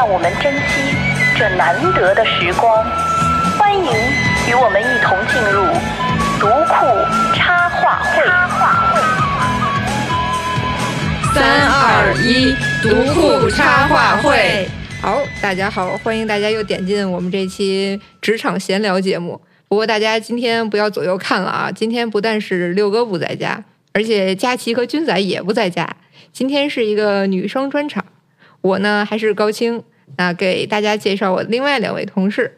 让我们珍惜这难得的时光。欢迎与我们一同进入读库插画会。插画会。三二一，读库插画会。好，大家好，欢迎大家又点进我们这期职场闲聊节目。不过大家今天不要左右看了啊！今天不但是六哥不在家，而且佳琪和军仔也不在家。今天是一个女生专场，我呢还是高清啊，给大家介绍我另外两位同事，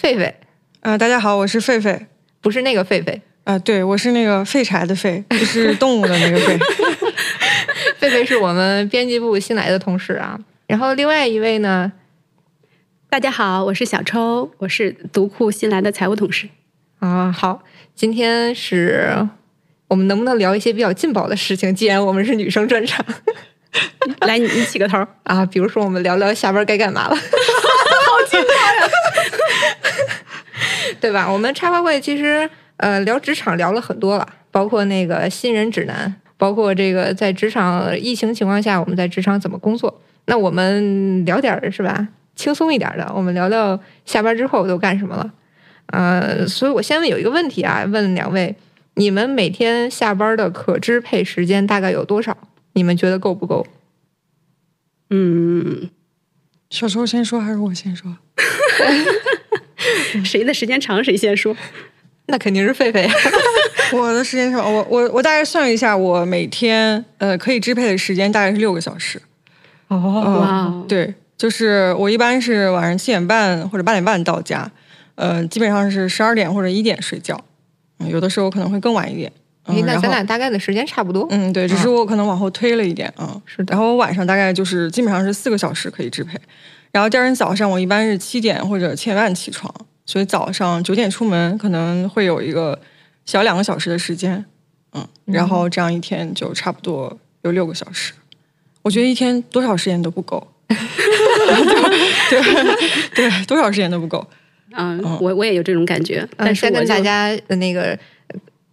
狒狒啊，大家好，我是狒狒，不是那个狒狒啊，对我是那个废柴的废，不是动物的那个废。狒狒是我们编辑部新来的同事啊。然后另外一位呢，大家好，我是小抽，我是读库新来的财务同事。啊，好，今天是我们能不能聊一些比较劲爆的事情？既然我们是女生专场，来，你你起个头啊，比如说我们聊聊下班该干嘛了，好劲爆呀，对吧？我们插花会其实呃聊职场聊了很多了，包括那个新人指南，包括这个在职场疫情情况下我们在职场怎么工作。那我们聊点儿是吧，轻松一点的。我们聊聊下班之后都干什么了。呃，所以我先问有一个问题啊，问两位，你们每天下班的可支配时间大概有多少？你们觉得够不够？嗯，小时候先说还是我先说？谁的时间长谁先说？那肯定是狒狒。我的时间长，我我我大概算一下，我每天呃可以支配的时间大概是六个小时。哦，对，就是我一般是晚上七点半或者八点半到家，呃，基本上是十二点或者一点睡觉，有的时候可能会更晚一点。哎，那咱俩大概的时间差不多。嗯，对，只是我可能往后推了一点啊。是的。然后我晚上大概就是基本上是四个小时可以支配，然后第二天早上我一般是七点或者七点半起床，所以早上九点出门可能会有一个小两个小时的时间，嗯，然后这样一天就差不多有六个小时。我觉得一天多少时间都不够，对对，多少时间都不够。嗯，我我也有这种感觉。但是跟大家的那个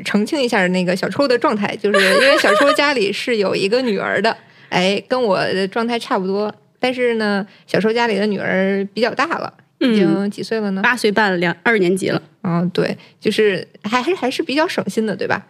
澄清一下，那个小抽的状态，就是 因为小抽家里是有一个女儿的，哎，跟我的状态差不多。但是呢，小抽家里的女儿比较大了，已经几岁了呢？八岁半，两二年级了。嗯，对，就是还还还是比较省心的，对吧？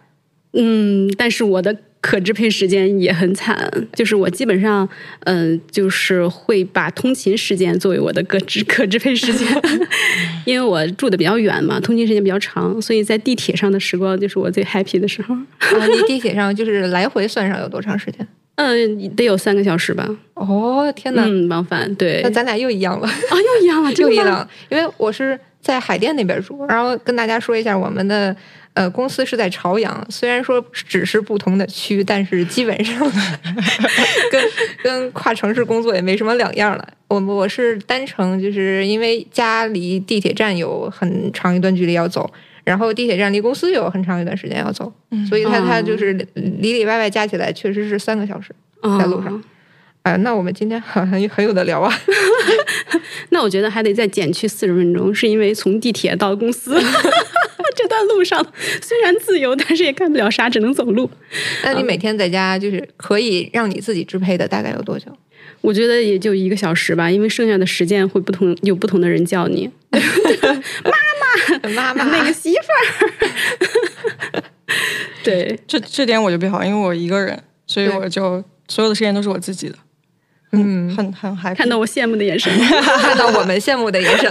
嗯，但是我的。可支配时间也很惨，就是我基本上，嗯，就是会把通勤时间作为我的可支可支配时间，因为我住的比较远嘛，通勤时间比较长，所以在地铁上的时光就是我最 happy 的时候。你地铁上就是来回算上有多长时间？嗯，得有三个小时吧。哦，天哪！嗯，往返对。那咱俩又一样了啊，又一样了，又一样。因为我是在海淀那边住，然后跟大家说一下我们的。呃，公司是在朝阳，虽然说只是不同的区，但是基本上 跟跟跨城市工作也没什么两样了。我我是单程，就是因为家离地铁站有很长一段距离要走，然后地铁站离公司有很长一段时间要走，所以他他就是里里外外加起来确实是三个小时在路上。啊，那我们今天很很很有的聊啊。那我觉得还得再减去四十分钟，是因为从地铁到公司。这段路上虽然自由，但是也干不了啥，只能走路。那你每天在家就是可以让你自己支配的，大概有多久？我觉得也就一个小时吧，因为剩下的时间会不同，有不同的人叫你 妈妈、妈妈、那个媳妇儿。对，这这点我就比较好，因为我一个人，所以我就所有的时间都是我自己的。嗯，很很害怕看到我羡慕的眼神，看到我们羡慕的眼神。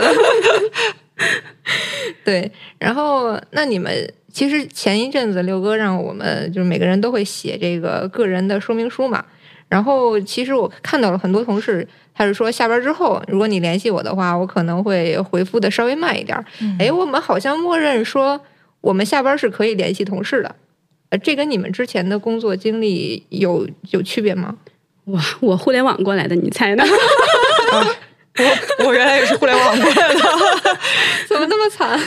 对，然后那你们其实前一阵子六哥让我们就是每个人都会写这个个人的说明书嘛。然后其实我看到了很多同事，他是说下班之后如果你联系我的话，我可能会回复的稍微慢一点。哎，我们好像默认说我们下班是可以联系同事的，呃，这跟你们之前的工作经历有有区别吗？哇，我互联网过来的，你猜呢？我我原来也是互联网过来的，怎么那么惨？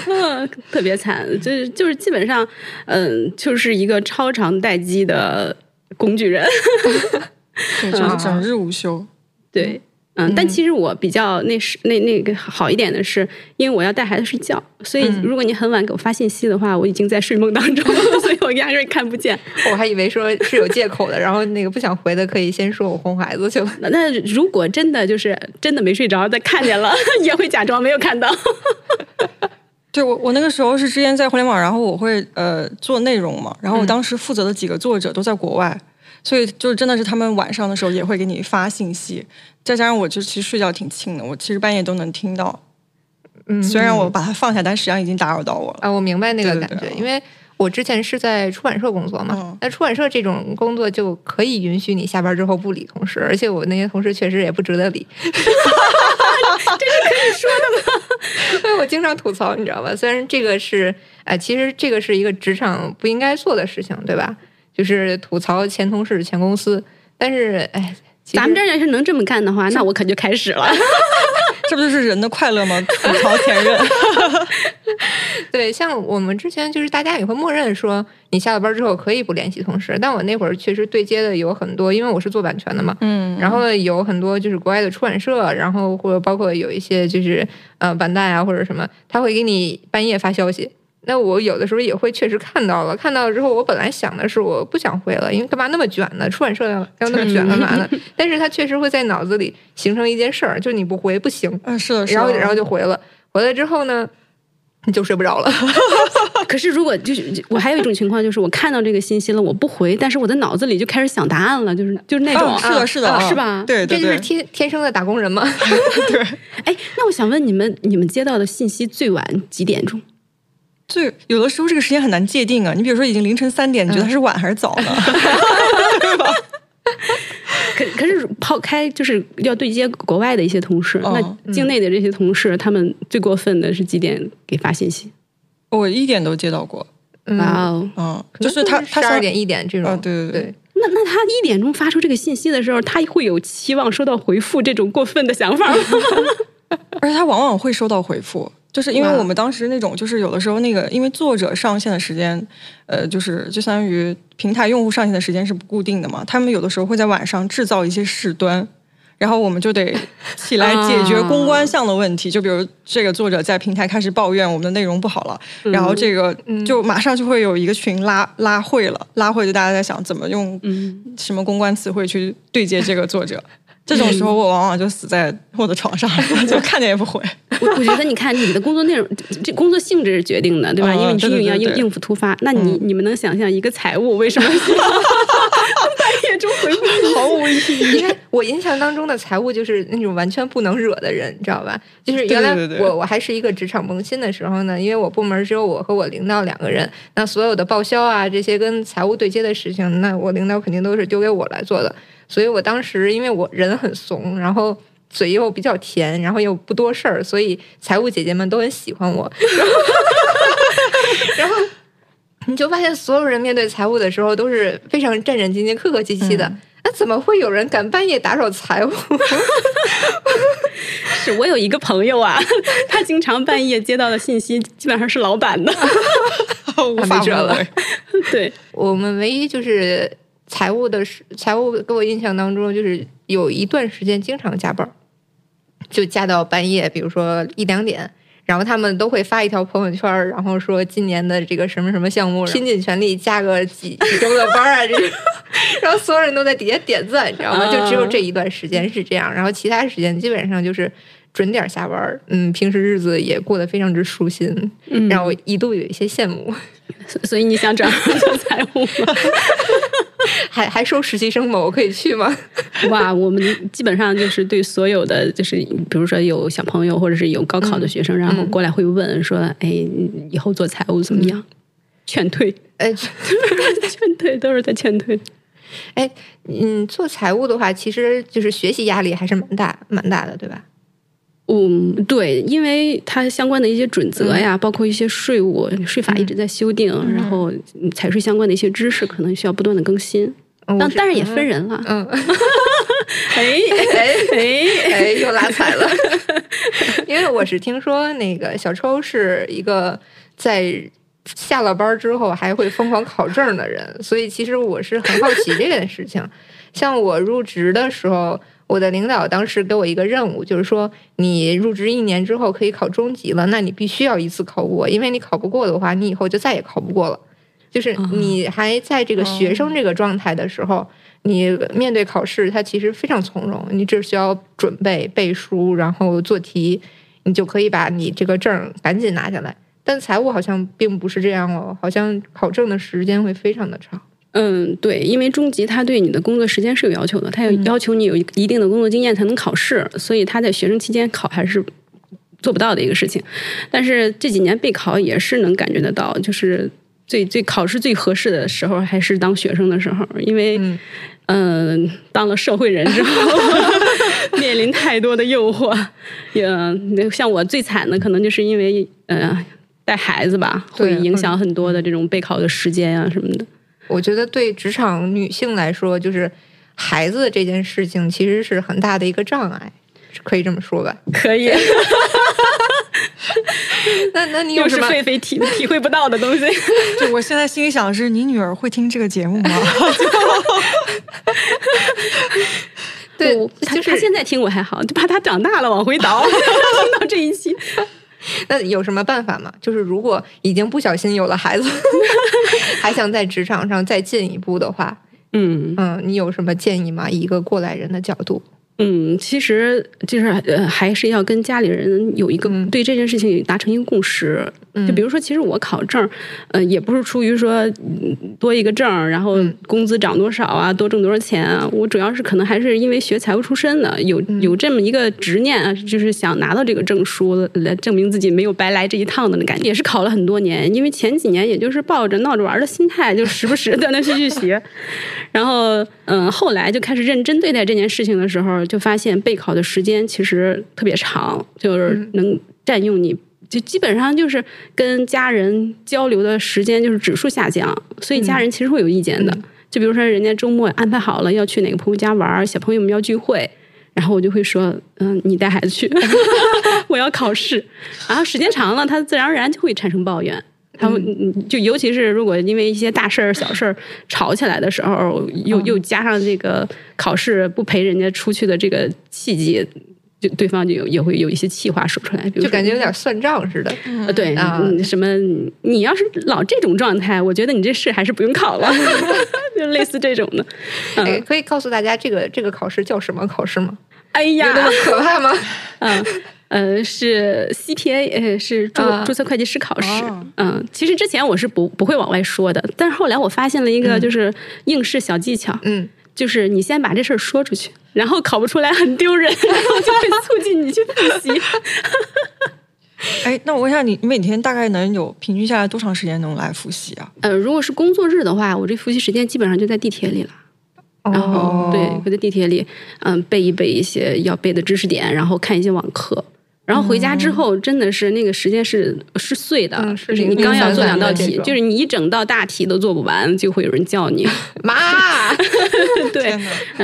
特别惨，就是就是基本上，嗯，就是一个超长待机的工具人，对，就是整日无休。对，嗯，但其实我比较那是那那个好一点的是，因为我要带孩子睡觉，所以如果你很晚给我发信息的话，我已经在睡梦当中了，所以我压根儿看不见。我还以为说是有借口的，然后那个不想回的可以先说我哄孩子去了。那那如果真的就是真的没睡着，但看见了，也会假装没有看到。对我，我那个时候是之前在互联网，然后我会呃做内容嘛，然后我当时负责的几个作者都在国外，所以就是真的是他们晚上的时候也会给你发信息，再加上我就其实睡觉挺轻的，我其实半夜都能听到，嗯，虽然我把它放下，但实际上已经打扰到我了。啊，我明白那个对对对感觉，因为我之前是在出版社工作嘛嗯，那出版社这种工作就可以允许你下班之后不理同事，而且我那些同事确实也不值得理。这是可以说的吗？所以我经常吐槽，你知道吧？虽然这个是，哎、其实这个是一个职场不应该做的事情，对吧？就是吐槽前同事、前公司，但是，哎，咱们这儿要是能这么干的话，那我可就开始了。这不就是人的快乐吗？吐槽前任，对，像我们之前就是大家也会默认说，你下了班之后可以不联系同事，但我那会儿确实对接的有很多，因为我是做版权的嘛，嗯，然后有很多就是国外的出版社，然后或者包括有一些就是呃版代啊或者什么，他会给你半夜发消息。那我有的时候也会确实看到了，看到了之后，我本来想的是我不想回了，因为干嘛那么卷呢？出版社要要那么卷干嘛呢？但是他确实会在脑子里形成一件事儿，就是你不回不行，嗯，是的，是的，然后然后就回了，回来之后呢，你就睡不着了。可是如果就是我还有一种情况，就是我看到这个信息了，我不回，但是我的脑子里就开始想答案了，就是就是那种，哦是的，是的，啊啊是吧？对对对，这就是天天生的打工人嘛。哎，那我想问你们，你们接到的信息最晚几点钟？最有的时候这个时间很难界定啊。你比如说已经凌晨三点，你觉得它是晚还是早呢？对吧 可可是抛开就是要对接国外的一些同事，哦那境内的这些同事，他们最过分的是几点给发信息？我一点都接到过，嗯，哇哦！嗯，就是他他十二点一点这种，啊对对对对，那那他一点钟发出这个信息的时候，他会有期望收到回复这种过分的想法吗？而且他往往会收到回复，就是因为我们当时那种，就是有的时候那个，因为作者上线的时间，呃，就是就相当于平台用户上线的时间是不固定的嘛，他们有的时候会在晚上制造一些事端。然后我们就得起来解决 公关项的问题，就比如这个作者在平台开始抱怨我们的内容不好了，然后这个就马上就会有一个群拉拉会了，拉会就大家在想怎么用嗯，什么公关词汇去对接这个作者。这种时候我往往就死在我的床上，就看见也不回。我我觉得你看你的工作内容，这 这工作性质是决定的，对吧？嗯因为你毕对对对对竟要应应付突发。那你你们能想象一个财务为什么需要半夜中回复你？毫无意义。因为我印象当中的财务就是那种完全不能惹的人，你知道吧？就是原来对对对我我还是一个职场萌新的时候呢，因为我部门只有我和我领导两个人，那所有的报销啊这些跟财务对接的事情，那我领导肯定都是丢给我来做的。所以我当时因为我人很怂，然后嘴又比较甜，然后又不多事儿，所以财务姐姐们都很喜欢我。然后你就发现所有人面对财务的时候都是非常战战兢兢、客客气气的。那怎么会有人敢半夜打扰财务？是我有一个朋友啊，他经常半夜接到的信息基本上是老板的。无法没辙了。对，我们唯一就是财务的时财务，给我印象当中就是有一段时间经常加班，就加到半夜，比如说一两点。然后他们都会发一条朋友圈，然后说今年的这个什么什么项目，拼尽全力加个几 几周的班啊，这种。然后所有人都在底下点赞，你知道吗？就只有这一段时间是这样，然后其他时间基本上就是准点下班儿。嗯，平时日子也过得非常之舒心，嗯让我一度有一些羡慕。所所以你想转行做财务吗？还还收实习生吗？我可以去吗？哇，我们基本上就是对所有的，就是比如说有小朋友或者是有高考的学生，然后过来会问说：“哎，以后做财务怎么样？”劝退，哎，劝退，都是在劝退。哎，嗯，做财务的话，其实就是学习压力还是蛮大、蛮大的，对吧？嗯，对，因为它相关的一些准则呀，包括一些税务税法一直在修订，然后嗯财税相关的一些知识可能需要不断的更新。嗯我是当当然也分人了，嗯，哎哎哎，哎，又拉踩了。因为我是听说那个小抽是一个在下了班之后还会疯狂考证的人，所以其实我是很好奇这件事情。像我入职的时候，我的领导当时给我一个任务，就是说你入职一年之后可以考中级了，那你必须要一次考过，因为你考不过的话，你以后就再也考不过了。就是你还在这个学生这个状态的时候，你面对考试，它其实非常从容，你只需要准备背书，然后做题，你就可以把你这个证赶紧拿下来。但财务好像并不是这样哦，好像考证的时间会非常的长。嗯，对，因为中级他对你的工作时间是有要求的，他有要求你有一定的工作经验才能考试，所以他在学生期间考还是做不到的一个事情。但是这几年备考也是能感觉得到，就是最最考试最合适的时候还是当学生的时候，因为嗯、当了社会人之后，面临太多的诱惑，也像我最惨的可能就是因为呃带孩子吧，会影响很多的这种备考的时间啊什么的。我觉得对职场女性来说，就是孩子这件事情其实是很大的一个障碍，可以这么说吧？可以，那那你有又是什么？狒狒体体会不到的东西。就我现在心里想的是，你女儿会听这个节目吗？对就是他现在听我还好，就怕他长大了往回倒，听到这一期。那有什么办法吗？就是如果已经不小心有了孩子，还想在职场上再进一步的话，嗯嗯，你有什么建议吗？以一个过来人的角度，嗯，其实就是呃，还是要跟家里人有一个嗯对这件事情达成一个共识。就比如说，其实我考证，呃，也不是出于说嗯多一个证儿，然后工资涨多少啊，多挣多少钱啊。我主要是可能还是因为学财务出身的，有有这么一个执念啊，就是想拿到这个证书来证明自己没有白来这一趟的那感觉。也是考了很多年，因为前几年也就是抱着闹着玩儿的心态，就时不时断断续续学。然后，嗯，后来就开始认真对待这件事情的时候，就发现备考的时间其实特别长，就是能占用你，就基本上就是跟家人交流的时间就是指数下降，所以家人其实会有意见的。就比如说，人家周末安排好了要去哪个朋友家玩，小朋友们要聚会。然后我就会说，嗯，你带孩子去，我要考试。然后时间长了，他自然而然就会产生抱怨。他们嗯就尤其是如果因为一些大事儿、小事儿吵起来的时候，又又加上这个考试不陪人家出去的这个契机，就对方就有也会有一些气话说出来，比如就感觉有点算账似的。呃对，啊嗯，什么你要是老这种状态，我觉得你这试还是不用考了，就类似这种的。哎，嗯，可以告诉大家这个这个考试叫什么考试吗？哎呀有那，么可怕吗？嗯，呃，是 CPA，呃，是注、啊注册会计师考试。哦嗯，其实之前我是不不会往外说的，但是后来我发现了一个就是应试小技巧，嗯，就是你先把这事儿说出去，然后考不出来很丢人，然后就会促进你去复习。哎，那我问一下你，你每天大概能有平均下来多长时间能来复习啊？呃，如果是工作日的话，我这复习时间基本上就在地铁里了。然后、哦对，会在地铁里，嗯，背一背一些要背的知识点，然后看一些网课。然后回家之后，真的是那个时间是是碎的，嗯是就是你刚要做两道题，就是你一整道大题都做不完，就会有人叫你，妈，对，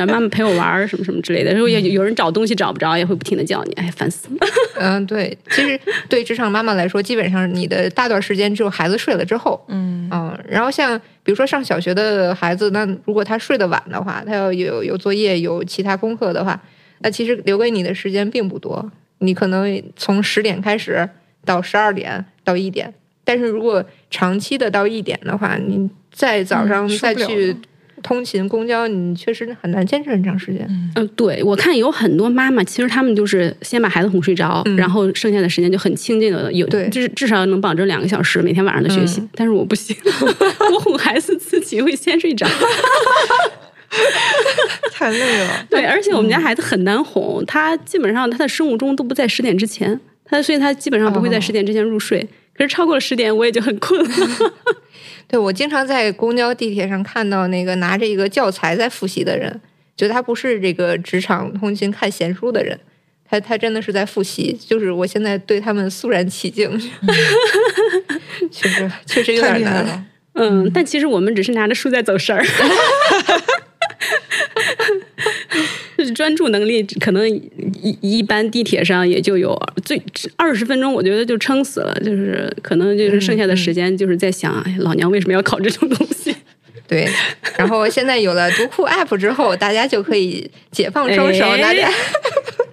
妈妈陪我玩儿什么什么之类的。然后有有人找东西找不着，也会不停的叫你，哎，烦死了。嗯，对，其实对职场妈妈来说，基本上你的大段时间只有孩子睡了之后，嗯，嗯，然后像比如说上小学的孩子，那如果他睡得晚的话，他要有有作业、有其他功课的话，那其实留给你的时间并不多。你可能从十点开始到十二点到一点，但是如果长期的到一点的话，你再早上再去通勤公交，你确实很难坚持很长时间。嗯，对，我看有很多妈妈，其实她们就是先把孩子哄睡着，嗯然后剩下的时间就很清静的有，对至至少能保证两个小时每天晚上的学习。嗯但是我不行，我哄孩子自己会先睡着。太累了。对，而且我们家孩子很难哄，他基本上他的生物钟都不在十点之前，他所以他基本上不会在哦十点之前入睡。可是超过了十点，我也就很困了。对我经常在公交、地铁上看到那个拿着一个教材在复习的人，觉得他不是这个职场通勤看闲书的人，他他真的是在复习。就是我现在对他们肃然起敬，确实确实有点难。了！嗯，但其实我们只是拿着书在走神儿。就 是专注能力，可能一一般地铁上也就有最二十分钟，我觉得就撑死了。就是可能就是剩下的时间，就是在想，哎，老娘为什么要考这种东西？对，然后现在有了读库 App 之后，大家就可以解放双手，哎大家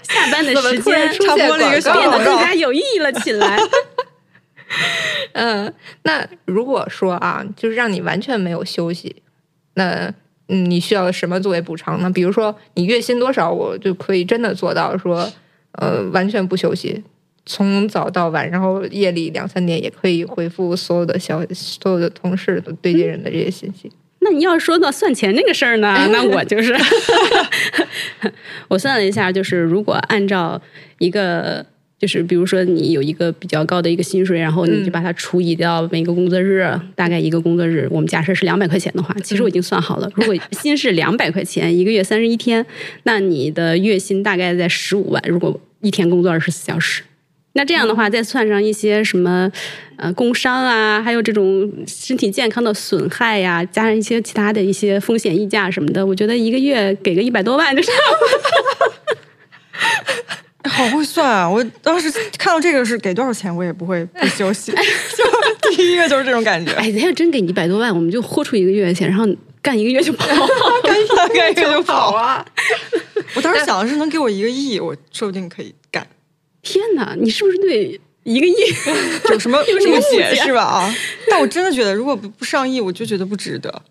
下班的 时间突然出现插播了一个小变得更加有意义了起来。嗯，那如果说啊，就是让你完全没有休息，那嗯，你需要什么作为补偿呢？比如说你月薪多少，我就可以真的做到说，呃，完全不休息，从早到晚，然后夜里两三点也可以回复所有的消所有的同事的对接人的这些信息。那你要说到算钱这个事儿呢，那我就是，我算了一下，就是如果按照一个，就是比如说你有一个比较高的一个薪水，然后你就把它除以掉每个工作日，大概一个工作日，我们假设是两百块钱的话，其实我已经算好了，如果 薪是两百块钱，一个月三十一天，那你的月薪大概在十五万，如果一天工作二十四小时。那这样的话，再算上一些什么，呃，工伤啊，还有这种身体健康的损害呀、加上一些其他的一些风险溢价什么的，我觉得一个月给个一百多万就差不多。好会算啊！我当时看到这个是给多少钱，我也不会不休息，就第一个就是这种感觉。哎，他要真给你一百多万，我们就豁出一个月的钱，然后干一个月就跑。干一干一个就跑。啊！我当时想的是能给我一个亿，我说不定可以干。天哪，你是不是对一个亿？有什么误解误解是吧？啊！但我真的觉得，如果不不上亿，我就觉得不值得。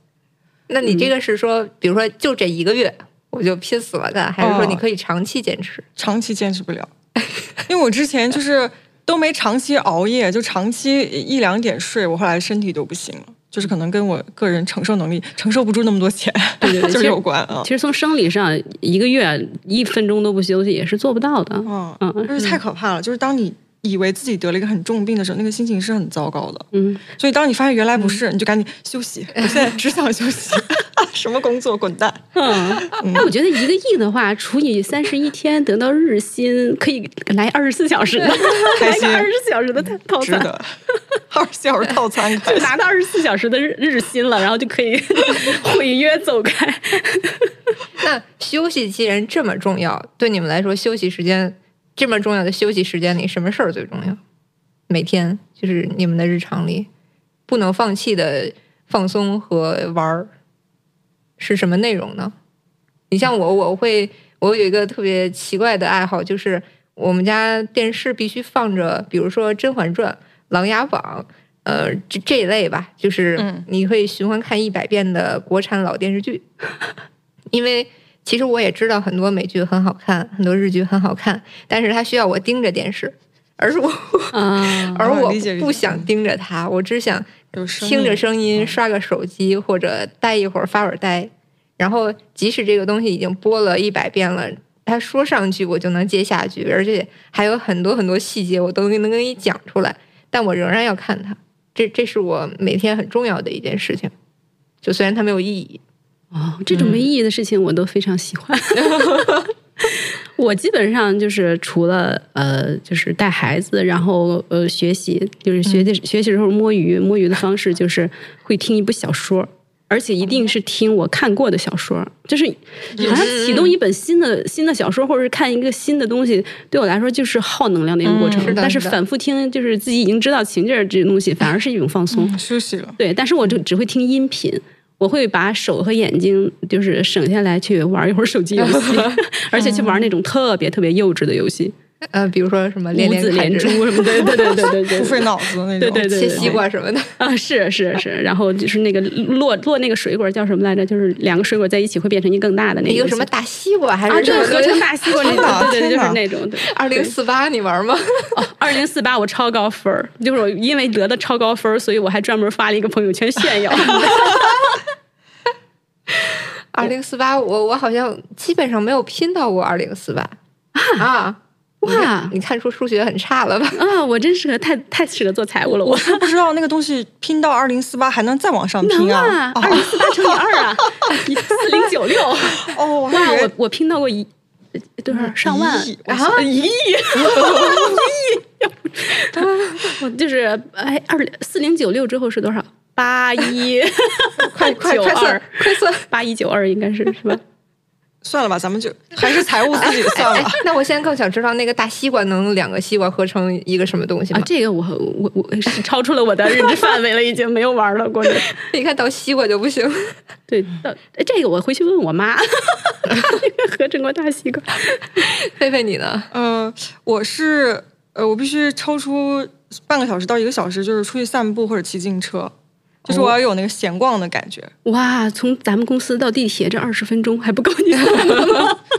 那你这个是说，比如说就这一个月，我就拼死了干，还是说哦你可以长期坚持？长期坚持不了，因为我之前就是都没长期熬夜，就长期一两点睡，我后来身体都不行了，就是可能跟我个人承受能力承受不住那么多钱，对对对 就是有关啊其。实从生理上，一个月一分钟都不休息也是做不到的。嗯嗯就是太可怕了。就是当你以为自己得了一个很重病的时候，那个心情是很糟糕的。嗯，所以当你发现原来不是，你就赶紧休息。我现在只想休息，什么工作滚蛋。嗯，那我觉得一个亿的话，除以三十一天得到日薪，可以来二十四小时的，来开心个二十四小时的套餐，二十四小时套餐 就拿到二十四小时的日日薪了，然后就可以毁约走开。那休息既然这么重要，对你们来说，休息时间这么重要的休息时间里，什么事儿最重要？每天就是你们的日常里不能放弃的放松和玩儿是什么内容呢？你像我，我会我有一个特别奇怪的爱好，就是我们家电视必须放着，比如说《甄嬛传》《琅琊榜》。呃，这这一类吧，就是嗯你可以循环看一百遍的国产老电视剧，因为其实我也知道很多美剧很好看，很多日剧很好看，但是它需要我盯着电视，而我啊，而我不想盯着它，我只想听着声音，刷个手机或者待一会儿发会儿呆。然后即使这个东西已经播了一百遍了，他说上句我就能接下句，而且还有很多很多细节我都能给你讲出来，但我仍然要看它。这这是我每天很重要的一件事情，就虽然它没有意义。哦，这种没意义的事情我都非常喜欢。我基本上就是除了呃，就是带孩子，然后呃学习，就是学习、学习的时候摸鱼，摸鱼的方式就是会听一部小说。而且一定是听我看过的小说，就是好像启动一本新的新的小说，或者是看一个新的东西，对我来说就是耗能量的一个过程。嗯是但是反复听，就是自己已经知道情节儿这些东西，反而是一种放松。嗯休息了。对，但是我就只会听音频，我会把手和眼睛就是省下来去玩一会儿手机游戏 而且去玩那种特别特别幼稚的游戏，呃，比如说什么连五子连珠什么的，对对对对对对不费脑子的那种。对对对切西瓜什么的。啊，是是是，然后就是那个落落那个水果叫什么来着？就是两个水果在一起会变成一个更大的那个一个什么大西瓜还啊？对，是什么合成大西瓜那种，对对对，就是那种。对，二零四八你玩吗？哦，二零四八我超高分儿，就是我因为得的超高分儿，所以我还专门发了一个朋友圈炫耀。二零四八，我我好像基本上没有拼到过二零四八啊！哇你看出数学很差了吧？啊，我真适合太太适合做财务了，我我。是不知道那个东西拼到二零四八还能再往上拼啊，哦二零四八乘以二啊，四零九六。哦，哇，我我拼到过一多少上万一亿 啊，一亿，一亿，我就是哎，二四零九六之后是多少？八一，快快九二快算，快算！八一九二应该是是吧？算了吧，咱们就 还是财务自己算哎吧。，那我现在更想知道那个大西瓜能两个西瓜合成一个什么东西吗？，啊这个我我我是超出了我的认知范围了，已经没有玩了。过年，一看到西瓜就不行。对，到哎这个我回去问我妈，合成过大西瓜。菲菲你呢？呃，我是呃，我必须抽出半个小时到一个小时，就是出去散步或者骑自行车，就是我要有那个闲逛的感觉。哇，从咱们公司到地铁这二十分钟还不够你？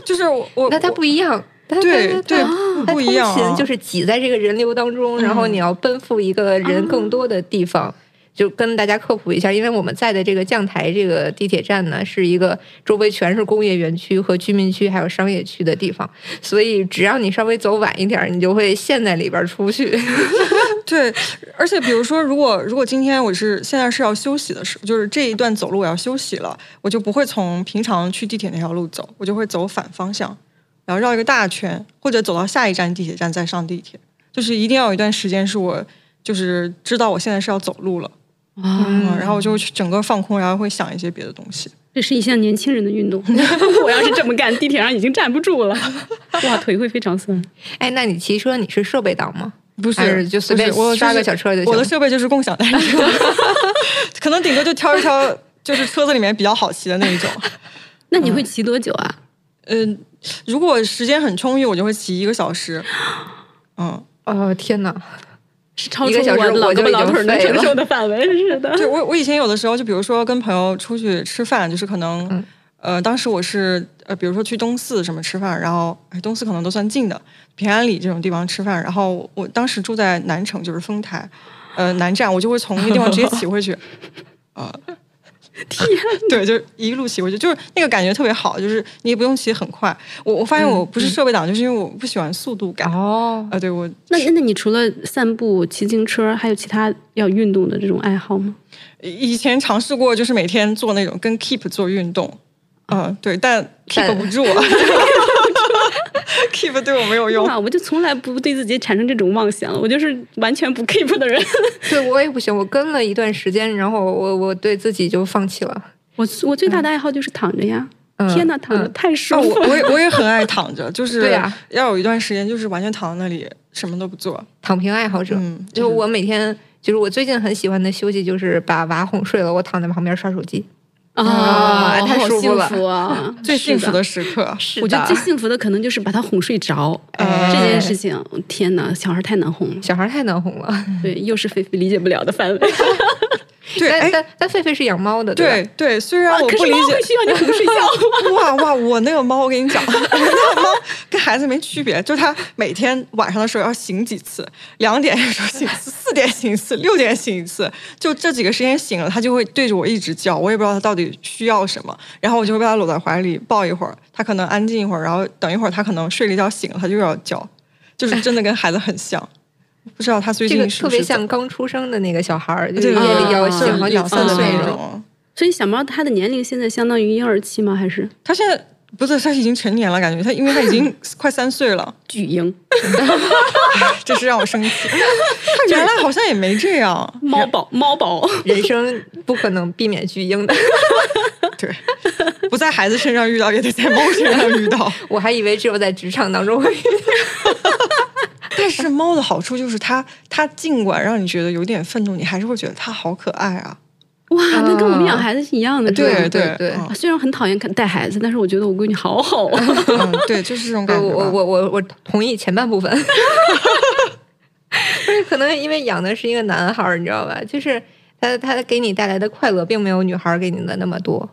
就是我我那它不一样。它对对它不一样啊通勤就是挤在这个人流当中，然后你要奔赴一个人更多的地方。就跟大家科普一下，因为我们在的这个将台这个地铁站呢，是一个周围全是工业园区和居民区，还有商业区的地方，所以只要你稍微走晚一点，你就会陷在里边出不去。对，而且比如说，如果如果今天我是现在是要休息的时候，就是这一段走路我要休息了，我就不会从平常去地铁那条路走，我就会走反方向，然后绕一个大圈，或者走到下一站地铁站再上地铁。就是一定要有一段时间是我就是知道我现在是要走路了，啊，嗯，然后我就去整个放空，然后会想一些别的东西。这是一项年轻人的运动。我要是这么干，地铁上已经站不住了，哇，腿会非常酸。哎，那你骑车你是设备党吗？不是是就随便我刷个就是小车就行我的设备就是共享单车，可能顶多就挑一挑，就是车子里面比较好骑的那一种。那你会骑多久啊？嗯，如果时间很充裕，我就会骑一个小时。嗯，哦天哪！是超出一个小时我老我就已经胳膊老腿儿能废了承受的范围，是的。对我我以前有的时候，就比如说跟朋友出去吃饭，就是可能，嗯呃，当时我是呃，比如说去东四什么吃饭，然后哎，东四可能都算近的，平安里这种地方吃饭，然后我当时住在南城，就是丰台，呃，南站，我就会从那个地方直接骑回去，啊、天，对，就一路骑回去，就是那个感觉特别好，就是你也不用骑很快。我我发现我不是设备党，就是因为我不喜欢速度感。哦，啊，对我那那那你除了散步、骑自行车，还有其他要运动的这种爱好吗？以前尝试过，就是每天做那种跟 Keep 做运动，嗯，对，但 keep 不住，keep 对我没有用。啊，我就从来不对自己产生这种妄想，我就是完全不 keep 的人。对我也不行，我跟了一段时间，然后我我对自己就放弃了。我我最大的爱好就是躺着呀！嗯天哪，躺着嗯太舒啊，服了。我我也 我也很爱躺着，就是对呀要有一段时间，就是完全躺在那里什么都不做。躺平爱好者，嗯，就我每天就是我最近很喜欢的休息，就是把娃哄睡了，我躺在旁边刷手机。啊，太舒服了！最幸福的时刻。是我觉得最幸福的可能就是把他哄睡着，哎这件事情，天哪，小孩太难哄了。小孩太难哄了。对，又是菲菲理解不了的范围。对，但哎，但但狒狒是养猫的，吧对对，虽然我不理解，猫会需要你哄睡觉。哇哇，我那个猫，我跟你讲，我 那个猫跟孩子没区别，就它每天晚上的时候要醒几次，两点的时候醒一次，四点醒一次，六点醒一次，就这几个时间醒了，它就会对着我一直叫，我也不知道它到底需要什么，然后我就会把它搂在怀里抱一会儿，它可能安静一会儿，然后等一会儿它可能睡了一觉醒了，它就又要叫，就是真的跟孩子很像。不知道他最这近个特别像刚出生的那个小孩儿，就是夜对对对里要啊醒好两三的那种。所以小猫它的年龄现在相当于婴儿期吗？还是它现在不是，它已经成年了，感觉它因为它已经快三岁了。巨婴？这是让我生气。他原来好像也没这样，猫宝，猫宝。人生不可能避免巨婴的，对，不在孩子身上遇到，也得在猫身上遇到。我还以为只有在职场当中会遇到。但是猫的好处就是它，它尽管让你觉得有点愤怒，你还是会觉得它好可爱啊。哇，那跟我们养孩子是一样的，对对对虽然很讨厌看带孩子，但是我觉得我闺女好好啊。嗯，对，就是这种感觉。我我我我同意前半部分，就是可能因为养的是一个男孩儿，你知道吧？就是他他给你带来的快乐，并没有女孩儿给你的那么多。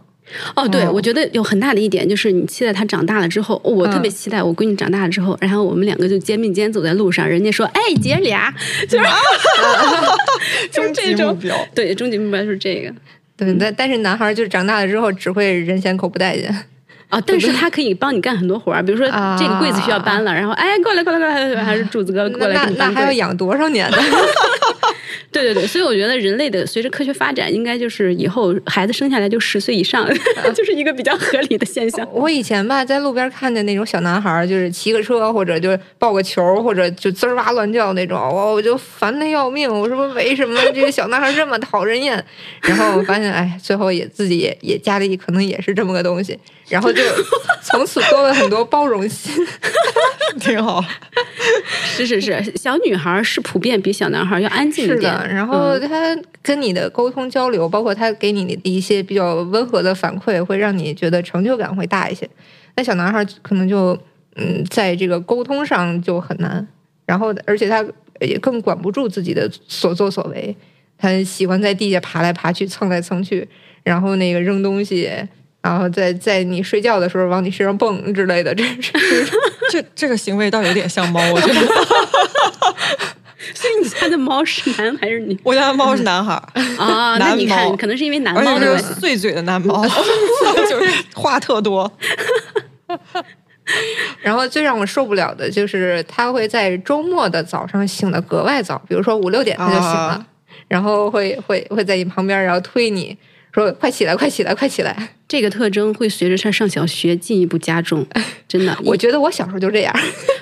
哦，对，哦我觉得有很大的一点就是你期待他长大了之后，哦我特别嗯期待我闺女长大了之后，然后我们两个就肩并肩走在路上，人家说：“哎，姐俩。”就是 就这种。目标。对，终极目标就是这个对，但但是男孩儿就是长大了之后只会人嫌口不待见。啊，但是他可以帮你干很多活儿，比如说啊这个柜子需要搬了，然后哎，过来过来过来，还是柱子哥过来那那那还要。养多少年呢？对对对，所以我觉得人类的随着科学发展，应该就是以后孩子生下来就十岁以上，就是一个比较合理的现象。我以前吧，在路边看见那种小男孩，就是骑个车或者就抱个球，或者就滋哇乱叫那种，我我就烦的要命。我说为什么这个小男孩这么讨人厌？然后我发现，哎，最后也自己也也家里可能也是这么个东西，然后就从此多了很多包容心。挺好。是是是，小女孩是普遍比小男孩要安静一点。是的，然后嗯他跟你的沟通交流，包括他给你的一些比较温和的反馈，会让你觉得成就感会大一些。那小男孩可能就嗯，在这个沟通上就很难，然后而且他也更管不住自己的所作所为，他喜欢在地下爬来爬去、蹭来蹭去，然后那个扔东西。然后在在你睡觉的时候往你身上蹦之类的，这是这这个行为倒有点像猫，我觉得。所以你家的猫是男还是女我家的猫是男孩儿，啊？那你男猫看，可能是因为男而且猫的碎嘴的男猫，就是话特多。然后最让我受不了的就是他会在周末的早上醒的格外早，比如说五六点他就醒了，啊然后会会会在你旁边，然后推你说快起来，快起来，快起来。这个特征会随着他上小学进一步加重，真的。我觉得我小时候就这样，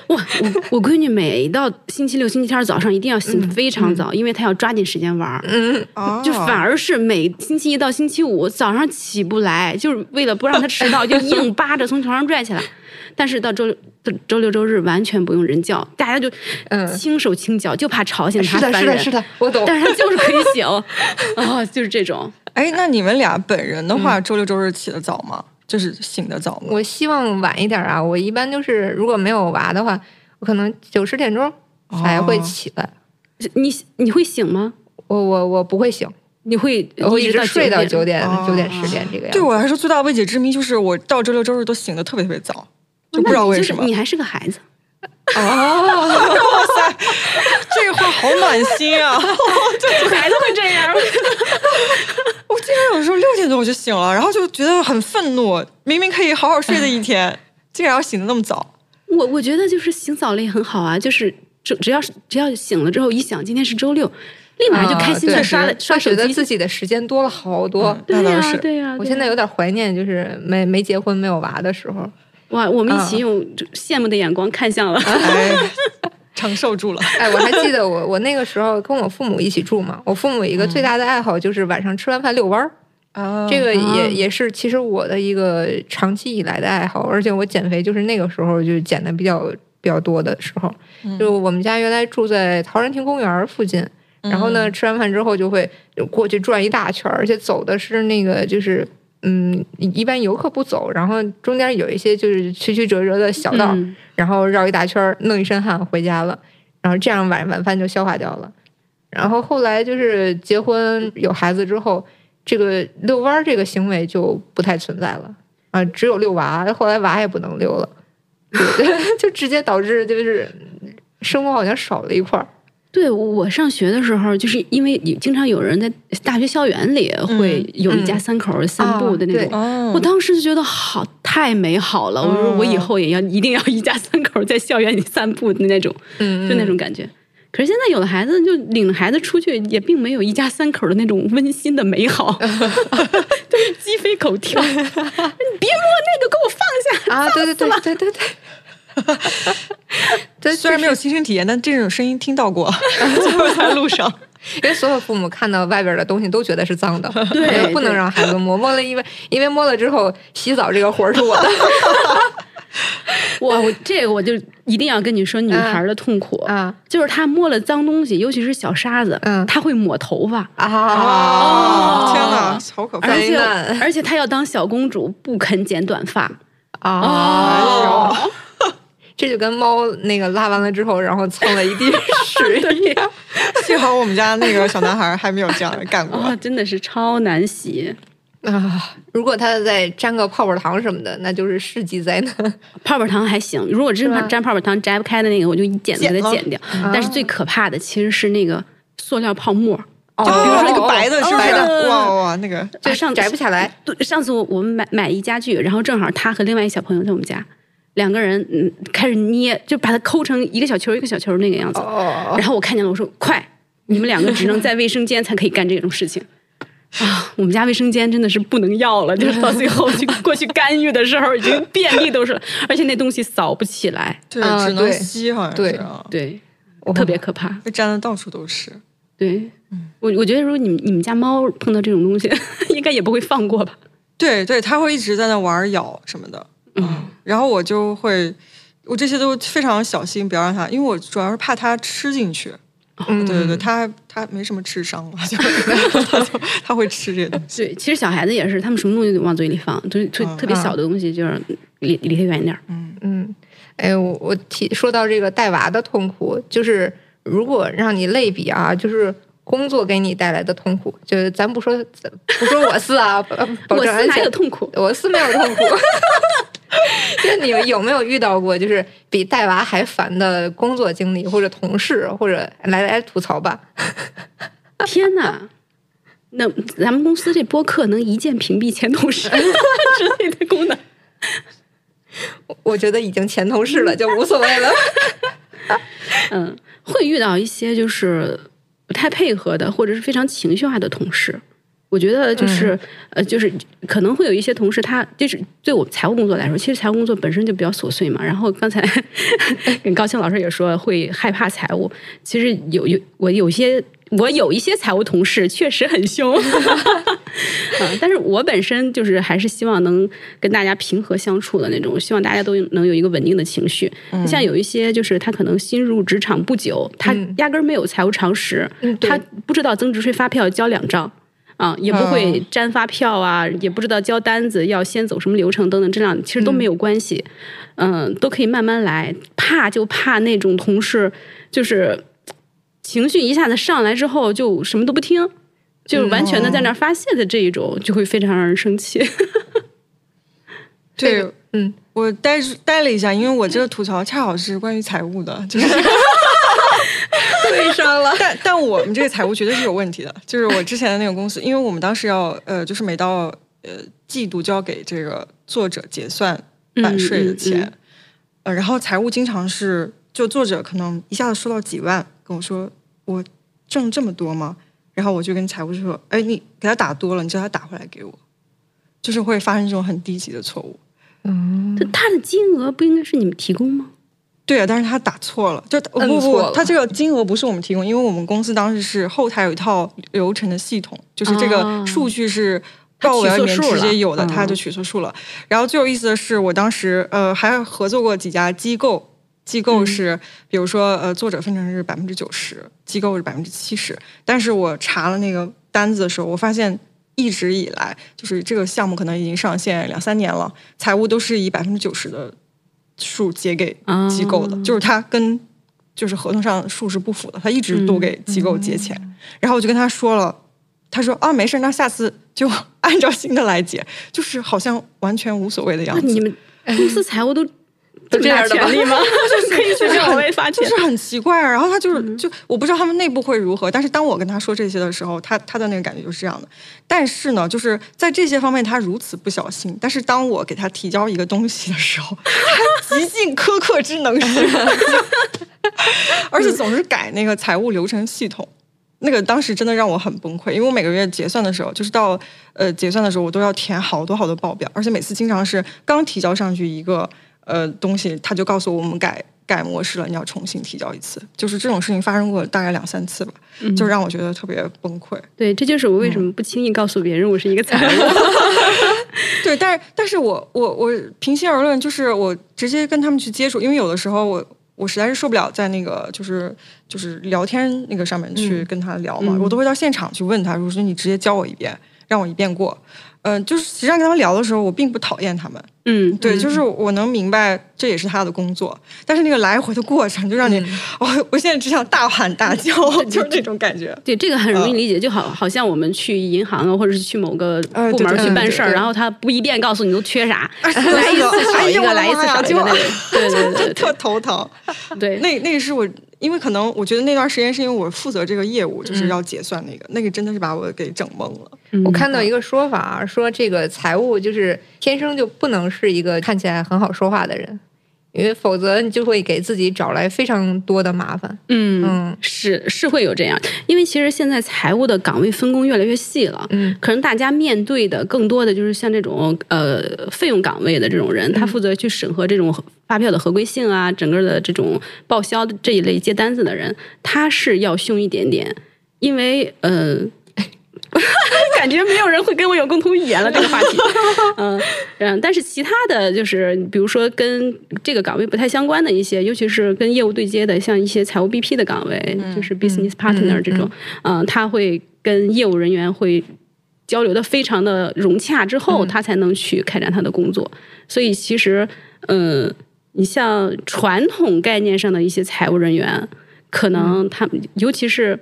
哇，我我闺女每到星期六、星期天早上一定要醒得非常早，因为她要抓紧时间玩儿。嗯，啊就反而是每星期一到星期五早上起不来，就是为了不让她迟到，就硬扒着从床上拽起来。但是到周六、周六、周日完全不用人叫，大家就嗯轻手轻脚，就怕吵醒他是的，是的，是的，我懂。但是他就是可以醒，啊、就是这种。哎，那你们俩本人的话，周六周日起得早吗？就是醒得早吗？我希望晚一点啊，我一般就是如果没有娃的话，我可能九十点钟才会起来。你你会醒吗？我我我不会醒，你会我一直直睡到九九点哦九点十点这个样子。对我来说最大的未解之谜就是，我到周六周日都醒得特别特别早，就不知道为什么。你还是个孩子，哦，哇塞这个话好暖心啊！孩子会这样。我经常有时候六点多我就醒了，然后就觉得很愤怒，明明可以好好睡的一天，竟然要醒的那么早。我我觉得就是醒早了也很好啊，就是只只要是只要醒了之后一想今天是周六，立马就开心的刷了、会刷手机。觉得自己的时间多了好多。嗯对呀、那倒是对呀、对呀我现在有点怀念，就是没没结婚没有娃的时候。哇，我们一啊起用羡慕的眼光看向了。哎，承受住了。哎，我还记得我我那个时候跟我父母一起住嘛，我父母一个最大的爱好就是晚上吃完饭遛弯儿，啊这个也、啊也是其实我的一个长期以来的爱好，而且我减肥就是那个时候就减的比较比较多的时候，就我们家原来住在陶然亭公园附近。然后呢，吃完饭之后就会过去转一大圈，而且走的是那个就是，嗯，一般游客不走，然后中间有一些就是曲曲折折的小道，嗯然后绕一大圈儿，弄一身汗回家了，然后这样晚晚饭就消化掉了。然后后来就是结婚有孩子之后，这个遛弯儿这个行为就不太存在了啊，只有遛娃，后来娃也不能遛了，就 就直接导致就是生活好像少了一块儿。对我上学的时候，就是因为经常有人在大学校园里会有一家三口散步的那种。我当时就觉得好太美好了，我说我以后也要一定要一家三口在校园里散步的那种，嗯就那种感觉。可是现在有的孩子就领着孩子出去，也并没有一家三口的那种温馨的美好，都是鸡飞狗跳。你别摸那个，给我放下！啊，对对对对对对。对，虽然没有亲身体验，但这种声音听到过，就是在路上。因为所有父母看到外边的东西都觉得是脏的，对不能让孩子摸。摸了，因为因为摸了之后，洗澡这个活儿是我的我我这个我就一定要跟你说女孩的痛苦，啊就是她摸了脏东西，尤其是小沙子，嗯她会抹头发。啊！哦，天哪，好可怕！而且而且她要当小公主，不肯剪短发。啊！哦，这就跟猫那个拉完了之后，然后蹭了一地 屎一样。幸好我们家那个小男孩还没有这样干过。哇，真的是超难洗。啊！如果他再沾个泡泡糖什么的，那就是世纪灾难。泡泡糖还行，如果真是吧沾泡泡糖摘不开的那个，我就一剪子给它剪剪掉。但是最可怕的其实是那个塑料泡沫。就就比如说那个白的，是不是？白的哇哇哇，那个就啊上摘不下来。对，上次我我们买买一家具，然后正好他和另外一小朋友在我们家，两个人嗯开始捏，就把它抠成一个小球一个小球那个样子。哦，然后我看见了，我说快你们两个只能在卫生间才可以干这种事情。啊，我们家卫生间真的是不能要了，就是到最后 去过去干预的时候，已经遍地都是了，而且那东西扫不起来，对，啊只能吸，好像对是啊，对，哦特别可怕。被粘的到处都是。对，我我觉得如果你们你们家猫碰到这种东西，应该也不会放过吧？对对，它会一直在那玩咬什么的，嗯，然后我就会，我这些都非常小心，不要让它，因为我主要是怕它吃进去。嗯，对对对，他他没什么智商嘛，就他就它会吃这些东西。对，其实小孩子也是，他们什么东西都往嘴里放，就是特嗯特别小的东西，就是离离他远一点嗯。嗯，哎，我我提说到这个带娃的痛苦，就是如果让你类比啊，就是工作给你带来的痛苦，就是咱不说不说我司啊，我司哪证安全有痛苦？我是没有痛苦。就是你有没有遇到过，就是比带娃还烦的工作经历，或者同事，或者来来吐槽吧？天哪！那咱们公司这播客能一键屏蔽前同事之类的功能，我觉得已经前同事了，就无所谓了。嗯，会遇到一些就是不太配合的，或者是非常情绪化的同事。我觉得就是、呃，就是可能会有一些同事，他就是对我财务工作来说，其实财务工作本身就比较琐碎嘛。然后刚才 跟高清老师也说会害怕财务，其实有有我有些我有一些财务同事确实很凶，嗯，但是我本身就是还是希望能跟大家平和相处的那种，希望大家都能有一个稳定的情绪。像有一些就是他可能新入职场不久，他嗯压根儿没有财务常识，嗯他不知道增值税发票交两张。啊，也不会粘发票啊，也不知道交单子要先走什么流程等等，这样其实都没有关系，嗯、都可以慢慢来。怕就怕那种同事，就是情绪一下子上来之后就什么都不听，就完全的在那儿发泄的这一种，就会非常让人生气。对，嗯，我待待了一下，因为我这个吐槽恰好是关于财务的，就是 对上了。但但我们这个财务绝对是有问题的，就是我之前的那个公司，因为我们当时要呃，就是每到呃季度就要给这个作者结算版税的钱，嗯嗯呃，然后财务经常是就作者可能一下子收到几万，跟我说我挣这么多吗？然后我就跟财务说，哎，你给他打多了，你叫他打回来给我，就是会发生这种很低级的错误。嗯，就他的金额不应该是你们提供吗？对啊，但是他打错了，就不不他这个金额不是我们提供，因为我们公司当时是后台有一套流程的系统，就是这哦个数据是他报表里面直接有的，嗯他就取错数了。然后最有意思的是，我当时呃还合作过几家机构，机构是、比如说呃作者分成是百分之九十，机构是百分之七十，但是我查了那个单子的时候，我发现。一直以来，就是这个项目可能已经上线两三年了，财务都是以百分之九十的数结给机构的，哦就是他跟就是合同上数是不符的，他一直都给机构结钱，然后我就跟他说了，他说啊没事，那下次就 按照新的来结，就是好像完全无所谓的样子，那你们公司财务都都这样的权利吗？就是可以随便往外发钱就。是很奇怪啊。然后他就是就我不知道他们内部会如何，但是当我跟他说这些的时候，他他的那个感觉就是这样的。但是呢，就是在这些方面他如此不小心，但是当我给他提交一个东西的时候，他极尽苛刻之能事，而且总是改那个财务流程系统。那个当时真的让我很崩溃，因为我每个月结算的时候，就是到呃结算的时候，我都要填好多好多报表，而且每次经常是刚提交上去一个呃东西，他就告诉我我们改改模式了，你要重新提交一次，就是这种事情发生过大概两三次吧，就让我觉得特别崩溃。对，这就是我为什么不轻易告诉别人我是一个财务。对，但是但是我我我平心而论，就是我直接跟他们去接触，因为有的时候我我实在是受不了在那个就是就是聊天那个上面去跟他聊嘛，嗯我都会到现场去问他，我说你直接教我一遍，让我一遍过。嗯、就是实际上跟他们聊的时候，我并不讨厌他们，嗯，对，就是我能明白这也是他的工作，但是那个来回的过程就让你，哦，我现在只想大喊大叫，就是这种感觉。对，这个很容易理解，就好好像我们去银行啊，或者是去某个呃部门去办事儿，然后他不一遍告诉你都缺啥，来一次少一个，来一次妈呀就少一个。对对对 特头疼。对对，那那个是我，因为可能我觉得那段时间是因为我负责这个业务，就是要结算那个，那个真的是把我给整懵了。我看到一个说法啊，说这个财务就是天生就不能是一个看起来很好说话的人，因为否则你就会给自己找来非常多的麻烦。嗯嗯是是会有这样，因为其实现在财务的岗位分工越来越细了，嗯可能大家面对的更多的就是像这种呃费用岗位的这种人，他负责去审核这种发票的合规性啊，整个的这种报销的这一类接单子的人，他是要凶一点点，因为呃。感觉没有人会跟我有共同语言了，这个话题，嗯嗯，但是其他的就是，比如说跟这个岗位不太相关的一些，尤其是跟业务对接的，像一些财务 BP 的岗位，就是 business partner 这种，嗯，他会跟业务人员会交流的非常的融洽之后，他才能去开展他的工作。所以其实，嗯，你像传统概念上的一些财务人员，可能他们尤其是。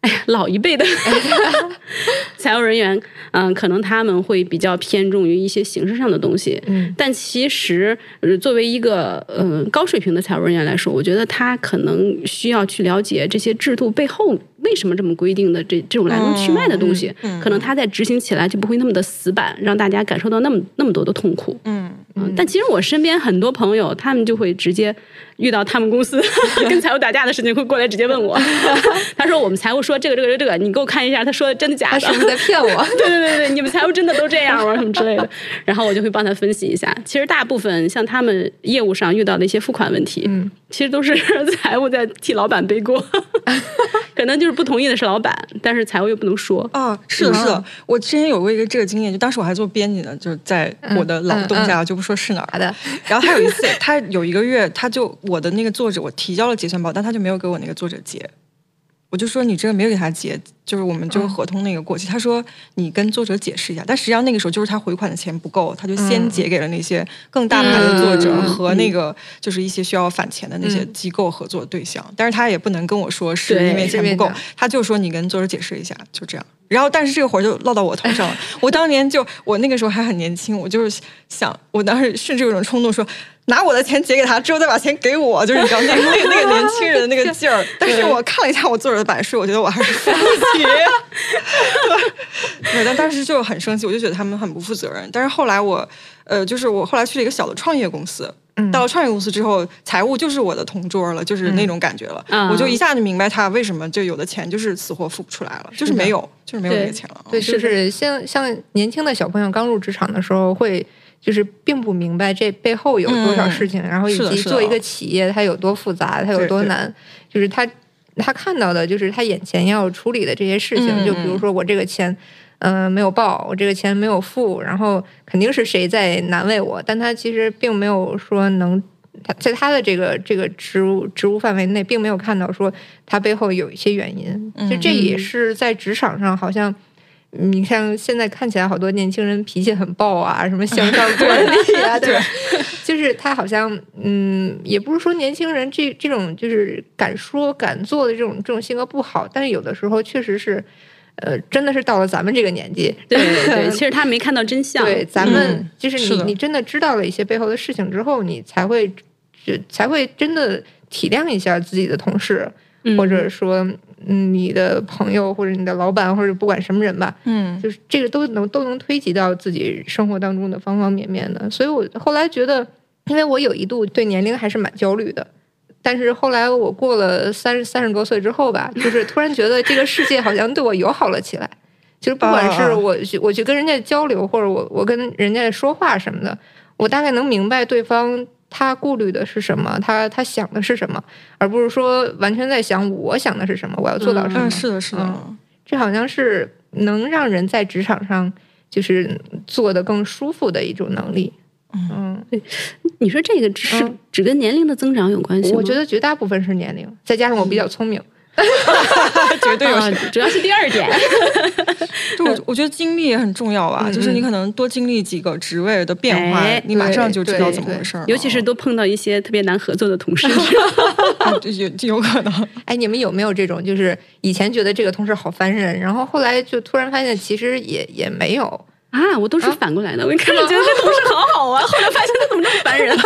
哎呀，老一辈的。财务人员，嗯、可能他们会比较偏重于一些形式上的东西。嗯，但其实，呃作为一个嗯、呃高水平的财务人员来说，我觉得他可能需要去了解这些制度背后为什么这么规定的这这种来龙去脉的东西，可能他在执行起来就不会那么的死板，让大家感受到那么那么多的痛苦。嗯嗯，但其实我身边很多朋友，他们就会直接遇到他们公司 跟财务打架的事情，会过来直接问我。他说：“我们财务说这个这个这个，你给我看一下，他说的真的假的？”在骗我？对对对对，你们财务真的都这样吗？什么之类的。然后我就会帮他分析一下。其实大部分像他们业务上遇到的一些付款问题，嗯，其实都是财务在替老板背锅，可能就是不同意的是老板，但是财务又不能说。啊，是的，是的，我之前有过一个这个经验，就当时我还做编辑呢，就是在我的劳动下，就不说是哪儿好的，然后他有一次，他有一个月，他就我的那个作者，我提交了结算报，但他就没有给我那个作者结。我就说你这个没有给他结，就是我们就是合同那个过期。他说你跟作者解释一下，但实际上那个时候就是他回款的钱不够，他就先结给了那些更大牌的作者嗯和那个就是一些需要返钱的那些机构合作对象。但是他也不能跟我说是因为钱不够，他就说你跟作者解释一下，就这样。然后，但是这个活儿就落到我头上了。我当年就，我那个时候还很年轻，我就是想，我当时甚至有种冲动说，拿我的钱结给他，之后再把钱给我，就是你知道那个那个那个年轻人的那个劲儿。但是我看了一下我作者的版税，我觉得我还是付不起。对，但当时就很生气，我就觉得他们很不负责任。但是后来我，呃，就是我后来去了一个小的创业公司。到了创业公司之后，财务就是我的同桌了，就是那种感觉了。嗯我就一下就明白他为什么就有的钱就是死活付不出来了，就是没有，就是没有那个钱了。对，就是像像年轻的小朋友刚入职场的时候，会就是并不明白这背后有多少事情，然后以及做一个企业它有多复杂，它有多难，就是他他看到的就是他眼前要处理的这些事情，嗯就比如说我这个钱。嗯、没有报，我这个钱没有付，然后肯定是谁在难为我，但他其实并没有说能，他在他的这个这个职务职务范围内，并没有看到说他背后有一些原因，就这也是在职场上好像。你像现在看起来好多年轻人脾气很暴啊，什么向上管理啊，对吧？就是他好像，嗯，也不是说年轻人这这种就是敢说敢做的这种这种性格不好，但是有的时候确实是，呃，真的是到了咱们这个年纪，对对，其实他没看到真相。对，咱们嗯就是你你真的知道了一些背后的事情之后，你才会就才会真的体谅一下自己的同事，嗯或者说嗯你的朋友或者你的老板或者不管什么人吧，嗯就是这个都能都能推及到自己生活当中的方方面面的。所以我后来觉得，因为我有一度对年龄还是蛮焦虑的。但是后来我过了三十三十多岁之后吧，就是突然觉得这个世界好像对我友好了起来。就是不管是啊我去我去跟人家交流，或者我我跟人家说话什么的，我大概能明白对方他顾虑的是什么，他他想的是什么，而不是说完全在想我想的是什么，我要做到什么。嗯，是的，是的。嗯这好像是能让人在职场上就是做的更舒服的一种能力。嗯，你说这个只是嗯只跟年龄的增长有关系吗？我觉得绝大部分是年龄，再加上我比较聪明。绝对有啊，主要是第二点。就我我觉得经历也很重要吧，嗯就是你可能多经历几个职位的变化，哎你马上就知道怎么回事儿。尤其是都碰到一些特别难合作的同事，啊有有可能，哎，你们有没有这种，就是以前觉得这个同事好烦人，然后后来就突然发现其实也也没有。啊，我都是反过来的。我一开始觉得这同事好好啊，后来发现他怎么这么烦人？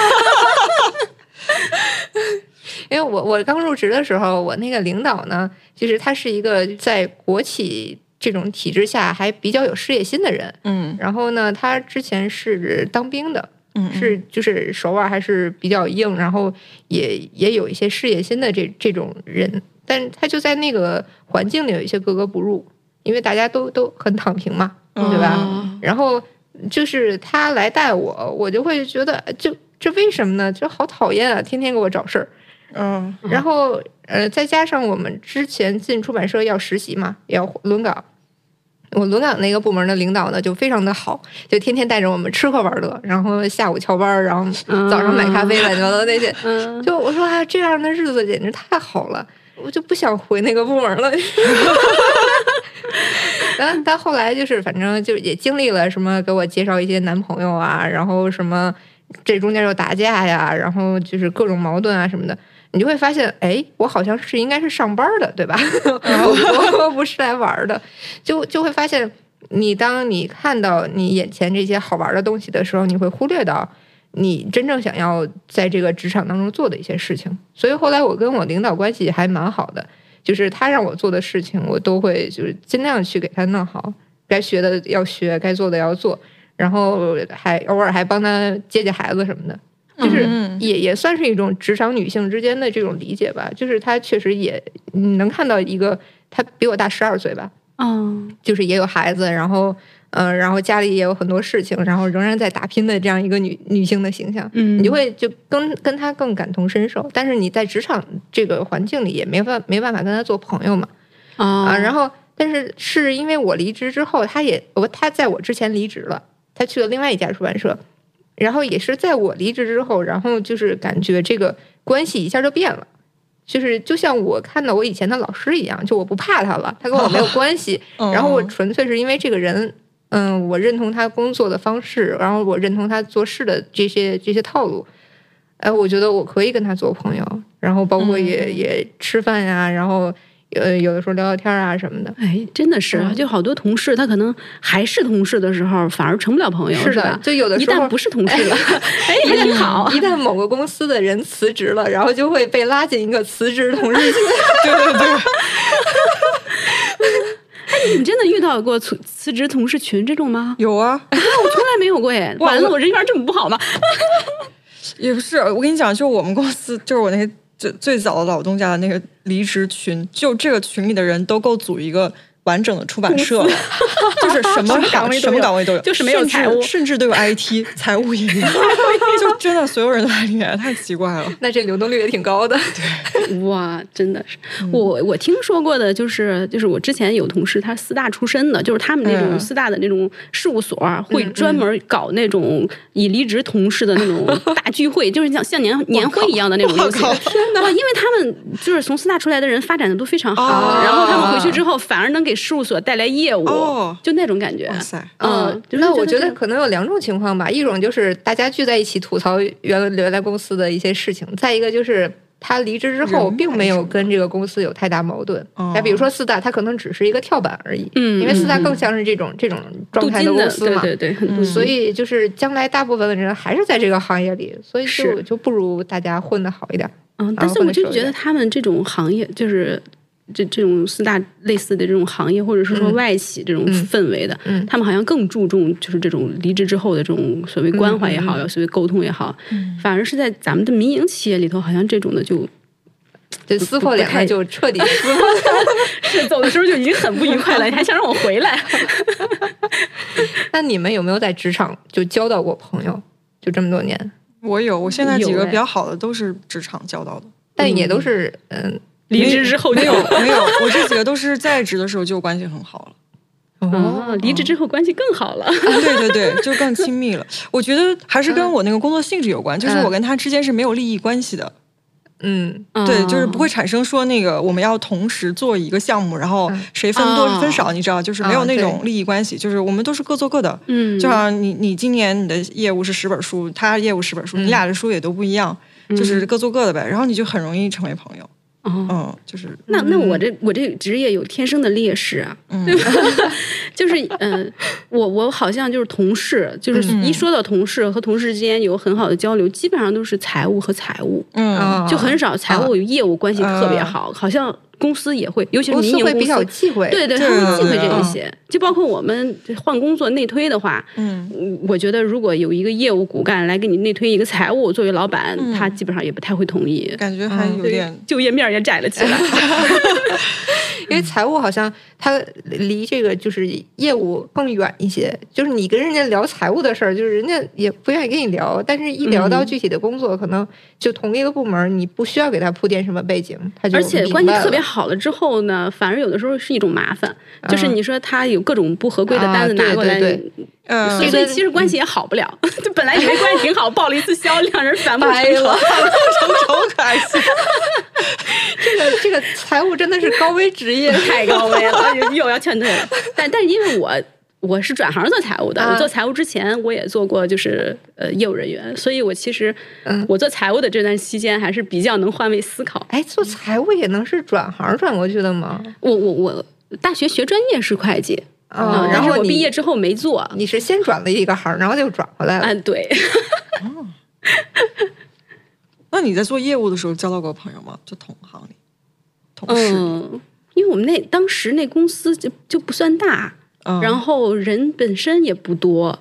因为我我刚入职的时候，我那个领导呢，就是他是一个在国企这种体制下还比较有事业心的人。嗯然后呢，他之前是当兵的，嗯嗯是就是手腕还是比较硬，然后也也有一些事业心的这这种人，但他就在那个环境里有一些格格不入，因为大家都都很躺平嘛，对吧？哦然后就是他来带我，我就会觉得就这为什么呢？就好讨厌啊，天天给我找事儿。嗯然后呃，再加上我们之前进出版社要实习嘛，也要轮岗。我轮岗那个部门的领导呢，就非常的好，就天天带着我们吃喝玩乐，然后下午翘班，然后早上买咖啡，乱七八糟那些。嗯，就我说啊，这样的日子简直太好了，我就不想回那个部门了。然后到后来就是，反正就也经历了什么，给我介绍一些男朋友啊，然后什么这中间又打架呀，然后就是各种矛盾啊什么的，你就会发现，哎，我好像是应该是上班的，对吧？我我不是来玩的，就就会发现，你当你看到你眼前这些好玩的东西的时候，你会忽略到你真正想要在这个职场当中做的一些事情。所以后来我跟我领导关系还蛮好的，就是他让我做的事情，我都会就是尽量去给他弄好，该学的要学，该做的要做，然后还偶尔还帮他接接孩子什么的。就是嗯也也算是一种职场女性之间的这种理解吧，就是她确实也你能看到一个，她比我大十二岁吧，嗯，就是也有孩子，然后呃，然后家里也有很多事情，然后仍然在打拼的这样一个女女性的形象，嗯你就会就跟跟她更感同身受。但是你在职场这个环境里也没办没办法跟她做朋友嘛，啊啊，然后但是是因为我离职之后，她也我她在我之前离职了，她去了另外一家出版社，然后也是在我离职之后，然后就是感觉这个关系一下就变了。就是就像我看到我以前的老师一样，就我不怕他了，他跟我没有关系，嗯然后我纯粹是因为这个人，嗯，我认同他工作的方式，然后我认同他做事的这些这些套路，哎，我觉得我可以跟他做朋友，然后包括也、嗯也吃饭呀、然后呃有的时候聊聊天啊什么的。哎，真的是，嗯就好多同事，他可能还是同事的时候，反而成不了朋友，是的吧？就有的时候一旦不是同事了，哎，还挺好。一旦某个公司的人辞职了，然后就会被拉进一个辞职同事 群。对对对，你真的遇到过辞辞职同事群这种吗？有啊，我从来没有过耶。完了，我我人缘这么不好吗？也不是，我跟你讲，就我们公司，就是我那个最最早的老东家的那个离职群，就这个群里的人都够组一个完整的出版社了，就是什么 岗位什么岗位都有，就是没有财务甚至都有 IT，财务也有，就真的所有人都在里面，太奇怪了。那这流动率也挺高的。对哇，真的是我我听说过的，就是就是我之前有同事，他四大出身的，就是他们那种嗯四大的那种事务所会专门搞那种已离职同事的那种大聚会，就是像像年年会一样的那种东西。靠天哪！因为他们就是从四大出来的人发展的都非常好，哦然后他们回去之后反而能给事务所带来业务，哦就那种感觉。哇塞，嗯，就是那我觉得可能有两种情况吧，一种就是大家聚在一起吐槽原来原来公司的一些事情，再一个就是他离职之后并没有跟这个公司有太大矛盾。哦那比如说四大，他可能只是一个跳板而已，嗯因为四大嗯更像是这种这种状态的，公司嘛。对对对，所以就是将来大部分的人还是在这个行业里，所以就是就不如大家混得好一点。嗯，但是我就觉得他们这种行业就是。这这种四大类似的这种行业，或者是说嗯外企这种嗯氛围的，嗯他们好像更注重就是这种离职之后的这种所谓关怀也好，嗯所谓沟通也好，反而是在咱们的民营企业里头，好像这种的就就撕破脸了，就彻底 撕破。是走的时候就已经很不愉快了，你还想让我回来？那你们有没有在职场就交到过朋友？就这么多年，我有，我现在几个比较好的都是职场交到的。但也都是嗯离职之后没有就没有，我这几个都是在职的时候就关系很好了。哦，离职之后关系更好了。对对对，就更亲密了。我觉得还是跟我那个工作性质有关，就是我跟他之间是没有利益关系的。嗯对，就是不会产生说那个我们要同时做一个项目，然后谁分多哦分少，你知道，就是没有啊那种利益关系，就是我们都是各做各的。嗯，就好像你你今年你的业务是十本书，他业务十本书，你俩的书也都不一样，就是各做各的呗。然后你就很容易成为朋友。哦嗯，就是那那我这我这职业有天生的劣势啊，对吧？就是嗯、呃我我好像就是同事，就是一说到同事和同事之间有很好的交流，基本上都是财务和财务，就很少财务与业务关系特别好，好像公司也会，尤其是公民营公司会比较。忌讳，对对，这他们忌讳这一些，就包括我们换工作内推的话，嗯，嗯我觉得如果有一个业务骨干来给你内推一个财务，作为老板，嗯他基本上也不太会同意，感觉还。有对点就业面也窄了起来。因为财务好像它离这个就是业务更远一些，就是你跟人家聊财务的事儿，就是人家也不愿意跟你聊，但是一聊到嗯。具体的工作，可能就同一个部门，你不需要给他铺垫什么背景，他就而且关系特别好了之后呢，反而有的时候是一种麻烦，就是嗯你说他有各种不合规的啊单子拿过来，对对对嗯所以这个其实关系也好不了。就 本来以为关系挺好，报了一次销，两人反目成仇反目。成仇可还行。这个这个财务真的是高危职业，太高危了，又又要劝退了。但但是因为我我是转行做财务的，啊我做财务之前我也做过就是呃业务人员，所以我其实嗯我做财务的这段期间还是比较能换位思考。哎，做财务也能是转行转过去的吗？我我我大学学专业是会计，啊、嗯但是我然后我毕业之后没做。你是先转了一个行，然后就转回来了。嗯，对，那你在做业务的时候交到过朋友吗？就同行里、同事里？嗯，因为我们那当时那公司就就不算大，嗯然后人本身也不多，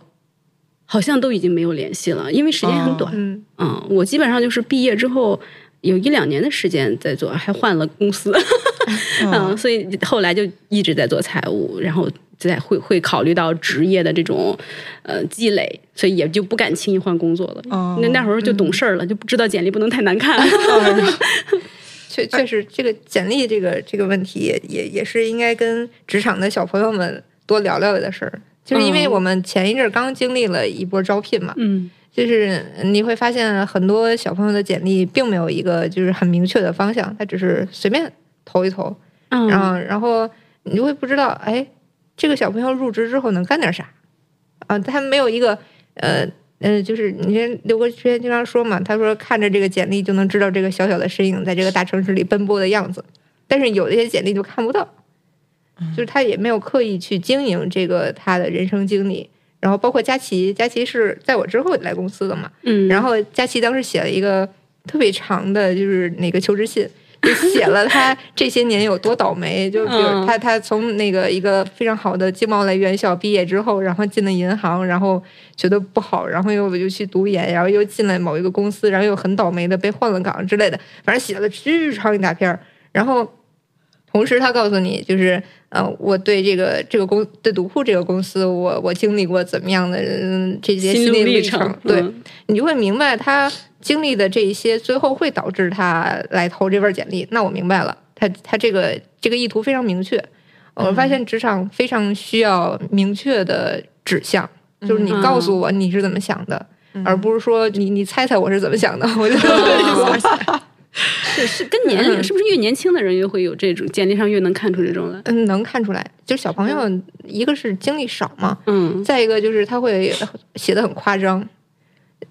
好像都已经没有联系了，因为时间很短。嗯，嗯，我基本上就是毕业之后有一两年的时间在做，还换了公司，嗯，所以后来就一直在做财务，然后再会会考虑到职业的这种呃积累，所以也就不敢轻易换工作了。哦那那会儿就懂事儿了，就不知道简历不能太难看。确确实，这个简历这个这个问题也也也是应该跟职场的小朋友们多聊聊的事儿。就是因为嗯我们前一阵儿刚经历了一波招聘嘛，嗯就是你会发现很多小朋友的简历并没有一个就是很明确的方向，他只是随便投一投，嗯，然后然后你就会不知道，哎，这个小朋友入职之后能干点啥啊？他没有一个呃呃，就是你看刘哥之前经常说嘛，他说看着这个简历就能知道这个小小的身影在这个大城市里奔波的样子，但是有一些简历就看不到，就是他也没有刻意去经营这个他的人生经历。然后包括佳琪，佳琪是在我之后来公司的嘛，嗯，然后佳琪当时写了一个特别长的，就是那个求职信，就写了他 这些年有多倒霉。就比如嗯他他从那个一个非常好的经贸类院校毕业之后，然后进了银行，然后觉得不好，然后又又去读研，然后又进了某一个公司，然后又很倒霉的被换了岗之类的，反正写了巨长一大篇儿。然后同时他告诉你，就是呃，我对这个这个公对读库这个公司，我我经历过怎么样的嗯这些心路历历程，对。嗯你就会明白他经历的这一些，最后会导致他来投这份简历。那我明白了，他他这个这个意图非常明确。我发现职场非常需要明确的指向，就是你告诉我你是怎么想的，而不是说你你猜猜我是怎么想的。我觉得 是是跟年龄，是不是越年轻的人越会有这种简历上越能看出这种来？嗯 能看出来，就是小朋友一个是经历少嘛，嗯再一个就是他会写的很夸张。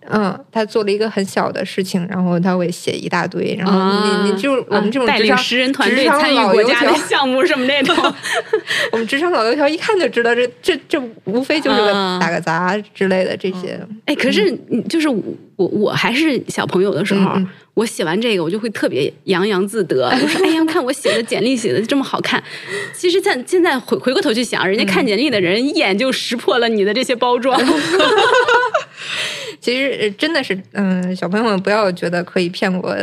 嗯，他做了一个很小的事情，然后他会写一大堆，然后啊你你就我们这种带职场领十人团队参与国家的 项目什么那种，我们职场老油条一看就知道这这这无非就是个啊打个杂之类的这些。哎，可是你就是我我我还是小朋友的时候，嗯嗯我写完这个，我就会特别洋洋自得，我说：“哎呀，看我写的简历写的这么好看。”其实在现在回回过头去想，人家看简历的人一眼就识破了你的这些包装。其实呃真的是，嗯，小朋友们不要觉得可以骗过。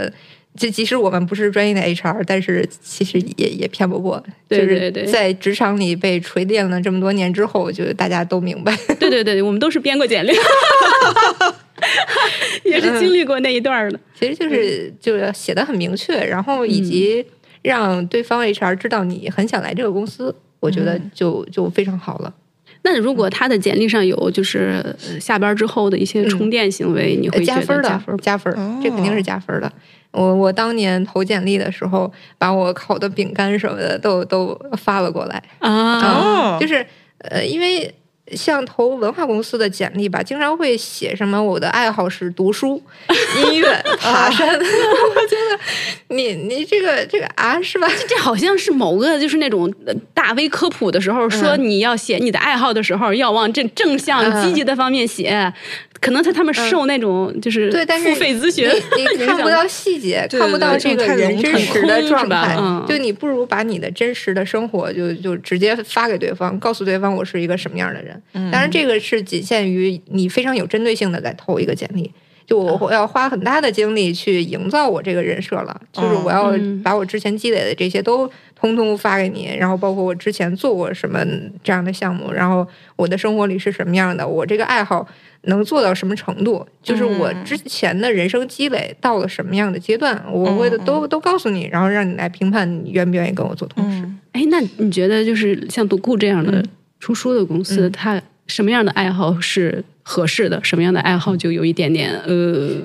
就即使我们不是专业的 HR，但是其实也也骗不过。对就是对对在职场里被锤炼了这么多年之后，我觉得大家都明白。对对对，我们都是编过简历，也是经历过那一段儿的。其实就是就是写的很明确，然后以及让对方 HR 知道你很想来这个公司，我觉得就就非常好了。那如果他的简历上有就是呃下班之后的一些充电行为，你会加分的加分，加分哦，这肯定是加分的。我我当年投简历的时候，把我烤的饼干什么的都都发了过来。啊？哦。就是呃，因为像投文化公司的简历吧，经常会写什么我的爱好是读书、音乐、爬山。我觉得你你这个这个啊，是吧？这好像是某个就是那种呃大 V 科普的时候说嗯你要写你的爱好的时候，要往正正向嗯积极的方面写。可能他他们受那种就是对，但是付费咨询，你你看不到细节，看不到这个人真实的状态嗯，就你不如把你的真实的生活就就直接发给对方，告诉对方我是一个什么样的人。嗯。当然，这个是仅限于你非常有针对性的在投一个简历。就嗯我要花很大的精力去营造我这个人设了，就是我要嗯。把我之前积累的这些都通通发给你，然后包括我之前做过什么这样的项目，然后我的生活里是什么样的，我这个爱好能做到什么程度，就是我嗯之前的人生积累到了什么样的阶段，我会嗯。都都告诉你，然后让你来评判你愿不愿意跟我做同事。嗯，哎，那你觉得就是像读库这样的嗯出书的公司，嗯它什么样的爱好是合适的？什么样的爱好就有一点点呃，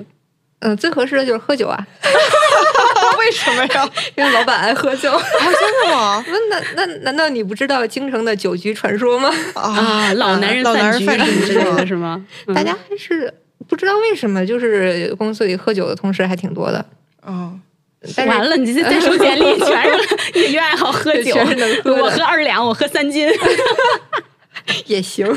嗯，最合适的就是喝酒啊，为什么呀？因为老板爱喝酒。啊，真的吗？那那那难道你不知道京城的酒局传说吗？啊，老男人老男人局饭局什么之类的是吗？嗯大家还是不知道为什么，就是公司里喝酒的同事还挺多的。哦，但完了，你这再手简历 全是业余爱好喝酒，全是能喝我喝二两，我喝三斤。也行，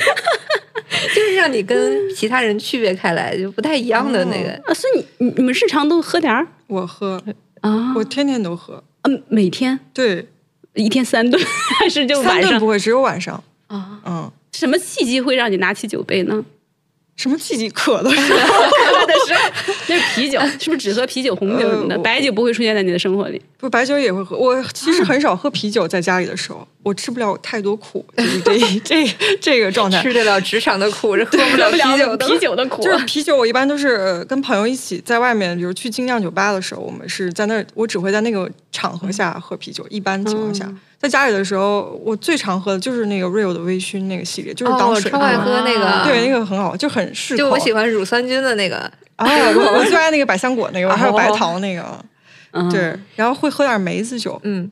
就是让你跟其他人区别开来，就不太一样的那个。啊，所以你你你们日常都喝点儿我喝，啊？我天天都喝。嗯，每天对，一天三顿，还是就晚上不会，只有晚上。啊？嗯，什么契机会让你拿起酒杯呢？什么契机渴的时候？喝的时候，那是啤酒，是不是只喝啤酒、红酒什么的？呃白酒不会出现在你的生活里。不，白酒也会喝。我其实很少喝啤酒，在家里的时候，我吃不了太多苦，就是这这这个状态。吃得了职场的苦，是喝不了啤酒的。啤酒的 苦，就是 啤酒，我一般都是呃跟朋友一起在外面，比如去精酿酒吧的时候，我们是在那儿，我只会在那个场合下喝啤酒。一般情况下，嗯在家里的时候，我最常喝的就是那个 Real 的微醺那个系列，就是哦，当水超爱喝那个，对，那个很好，就很适口。就我喜欢乳酸菌的那个。啊，我我最爱那个百香果那个，还有白哦桃那个。嗯对，然后会喝点梅子酒。嗯嗯，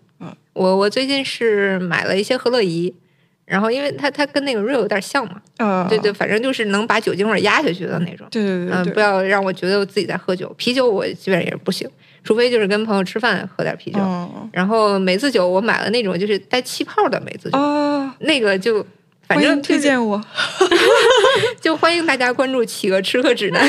我我最近是买了一些和乐怡，然后因为它它跟那个 real 有点像嘛，呃，对对，反正就是能把酒精味压下去的那种。对对对嗯，对不要让我觉得我自己在喝酒。啤酒我基本上也是不行，除非就是跟朋友吃饭喝点啤酒。嗯然后梅子酒我买了那种就是带气泡的梅子酒，哦，那个就反正就是推荐我。就欢迎大家关注企鹅吃喝指南。哦，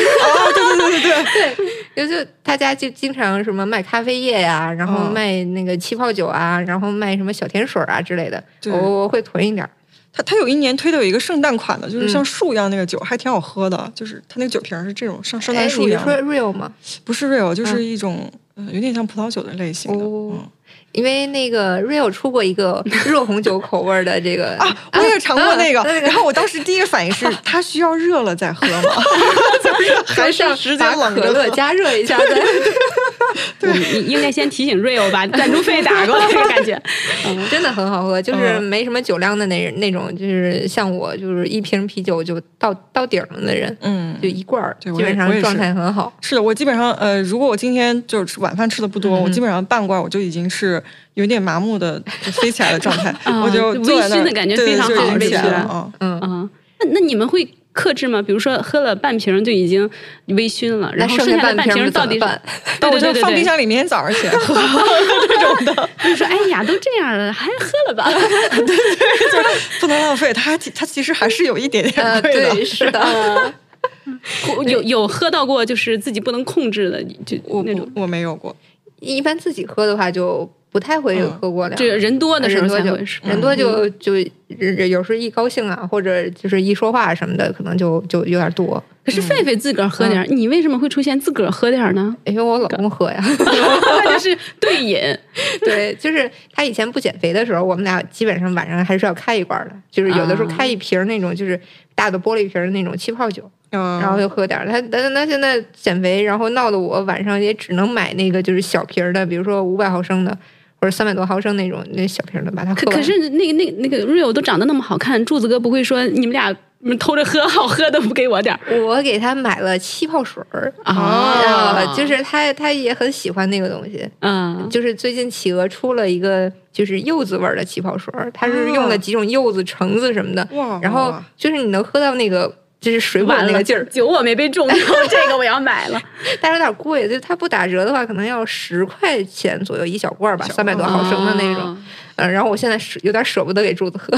对对对对对，对，就就大家就经常什么卖咖啡液呀、然后嗯卖那个气泡酒啊，然后卖什么小甜水啊之类的，对我我会囤一点儿。他他有一年推的有一个圣诞款的，就是嗯像树一样那个酒，还挺好喝的。就是它那个酒瓶是这种像圣诞树一样的，real 吗？不是 real，就是一种呃有点像葡萄酒的类型的。哦嗯因为那个 real 出过一个 热红酒口味儿的这个啊，我也尝过那个，啊然后我当时第一个反应是，它需要热了再喝吗？还是上直接把可乐？加热一下再。我们应应该先提醒 Rio 把赞助费打过来，感觉。嗯真的很好喝，就是嗯没什么酒量的那那种，就是像我，就是一瓶啤酒就到到顶了的人，嗯就，一罐儿，对基本上状态很好。是的，我基本上呃，如果我今天就是晚饭吃的不多，嗯我基本上半罐我就已经是有点麻木的就飞起来的状态，啊我就微醺的感觉非常好就已经起来微醺了嗯。嗯，啊，那那你们会克制吗？比如说喝了半瓶就已经微醺了，然后剩剩下的半半瓶瓶到底？那我就放冰箱里，明天早上起来喝。就是说，哎呀，都这样了，还喝了吧？对对不能浪费，它还它其实还是有一点点呃，贵的。对，是的。有有喝到过就是自己不能控制的，就我那种不，我没有过。一般自己喝的话，就不太会嗯喝过量。这个人多的时候人多就才会是。人多就就有时候一高兴啊，或者就是一说话什么的，可能就就有点多。可是狒狒自个儿喝点儿，你为什么会出现自个儿喝点儿呢？因为我老公喝呀，那就是对饮。对，就是他以前不减肥的时候，我们俩基本上晚上还是要开一罐的，就是有的时候啊开一瓶儿那种就是大的玻璃瓶儿的那种气泡酒，嗯，然后就喝点儿。他他他现在减肥，然后闹得我晚上也只能买那个就是小瓶儿的，比如说五百毫升的或者三百多毫升那种那小瓶的，把它喝完。可可是那个那个那个 Rio 都长得那么好看，柱子哥不会说你们俩你们偷着喝，好喝的不给我点儿我给他买了气泡水儿啊就是他他也很喜欢那个东西。嗯，就是最近企鹅出了一个就是柚子味儿的气泡水儿，它是用了几种柚子、橙子什么的，哇然后就是你能喝到那个就是水果的完了那个劲儿，酒我没被中到，这个我要买了。但是有点贵，就是它不打折的话，可能要十块钱左右一小罐吧，三百多毫升的那种。哦嗯，然后我现在舍有点舍不得给柱子喝。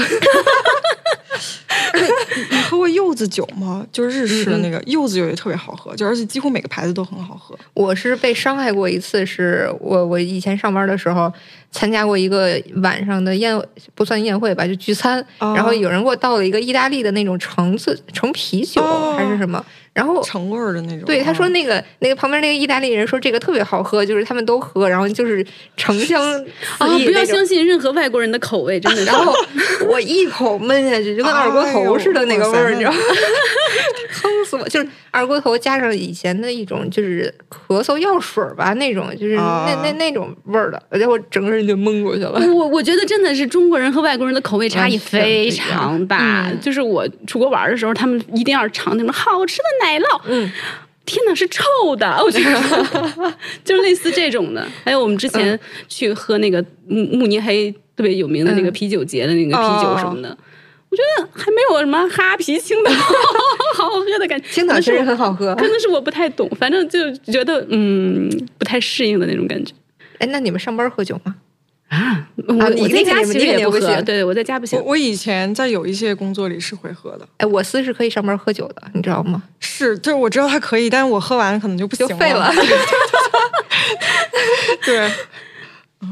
你喝过柚子酒吗？就是日式的嗯那个柚子酒也特别好喝，就而且几乎每个牌子都很好喝。我是被伤害过一次，是我我以前上班的时候参加过一个晚上的宴，不算宴会吧，就聚餐，哦然后有人给我倒了一个意大利的那种橙子橙啤酒、哦还是什么，然后橙味儿的那种。对，他说啊那个那个旁边那个意大利人说这个特别好喝，就是他们都喝，然后就是橙香 啊！不要相信任何外国人的口味，真的。然后我一口闷下去，就跟二锅头似的那个味儿，你知道吗？坑死我！就是二锅头加上以前的一种就是咳嗽药水吧，那种就是那、啊那那种味儿的，而且我整个人就懵过去了。我我觉得真的是中国人和外国人的口味差异非常大。嗯就是我出国玩的时候，他们一定要尝那种好吃的奶酪。嗯，天哪，是臭的！我觉得 就是类似这种的。还有我们之前去喝那个慕慕尼黑特别有名的那个嗯啤酒节的那个啤酒什么的。我觉得还没有什么哈啤、青岛 好好喝的感觉。青岛确实很好喝。可能是我不太懂，反正就觉得嗯不太适应的那种感觉哎，那你们上班喝酒吗？啊。我你我在家其实也不喝，定不行对我在家不行我。以前在有一些工作里是会喝的，哎，我司是可以上班喝酒的，你知道吗？是，就是我知道它可以，但是我喝完可能就不行就废了。对，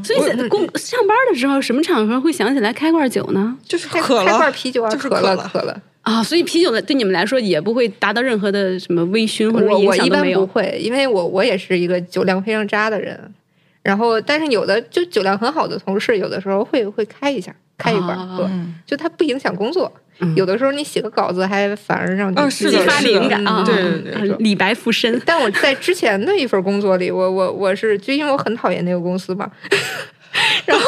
所以在工上班的时候，什么场合会想起来开罐酒呢？就是开渴开罐，啤酒啊，就是渴了渴了。啊，所以啤酒的对你们来说也不会达到任何的什么微醺或者影我我一般响没有。不会，因为我我也是一个酒量非常渣的人。然后，但是有的就酒量很好的同事，有的时候会会开一下，开一罐啊喝，嗯就他不影响工作。嗯有的时候你写个稿子，还反而让你激发灵感啊！对对对啊李白附身。但我在之前的一份工作里，我我我是就因为我很讨厌那个公司嘛，然后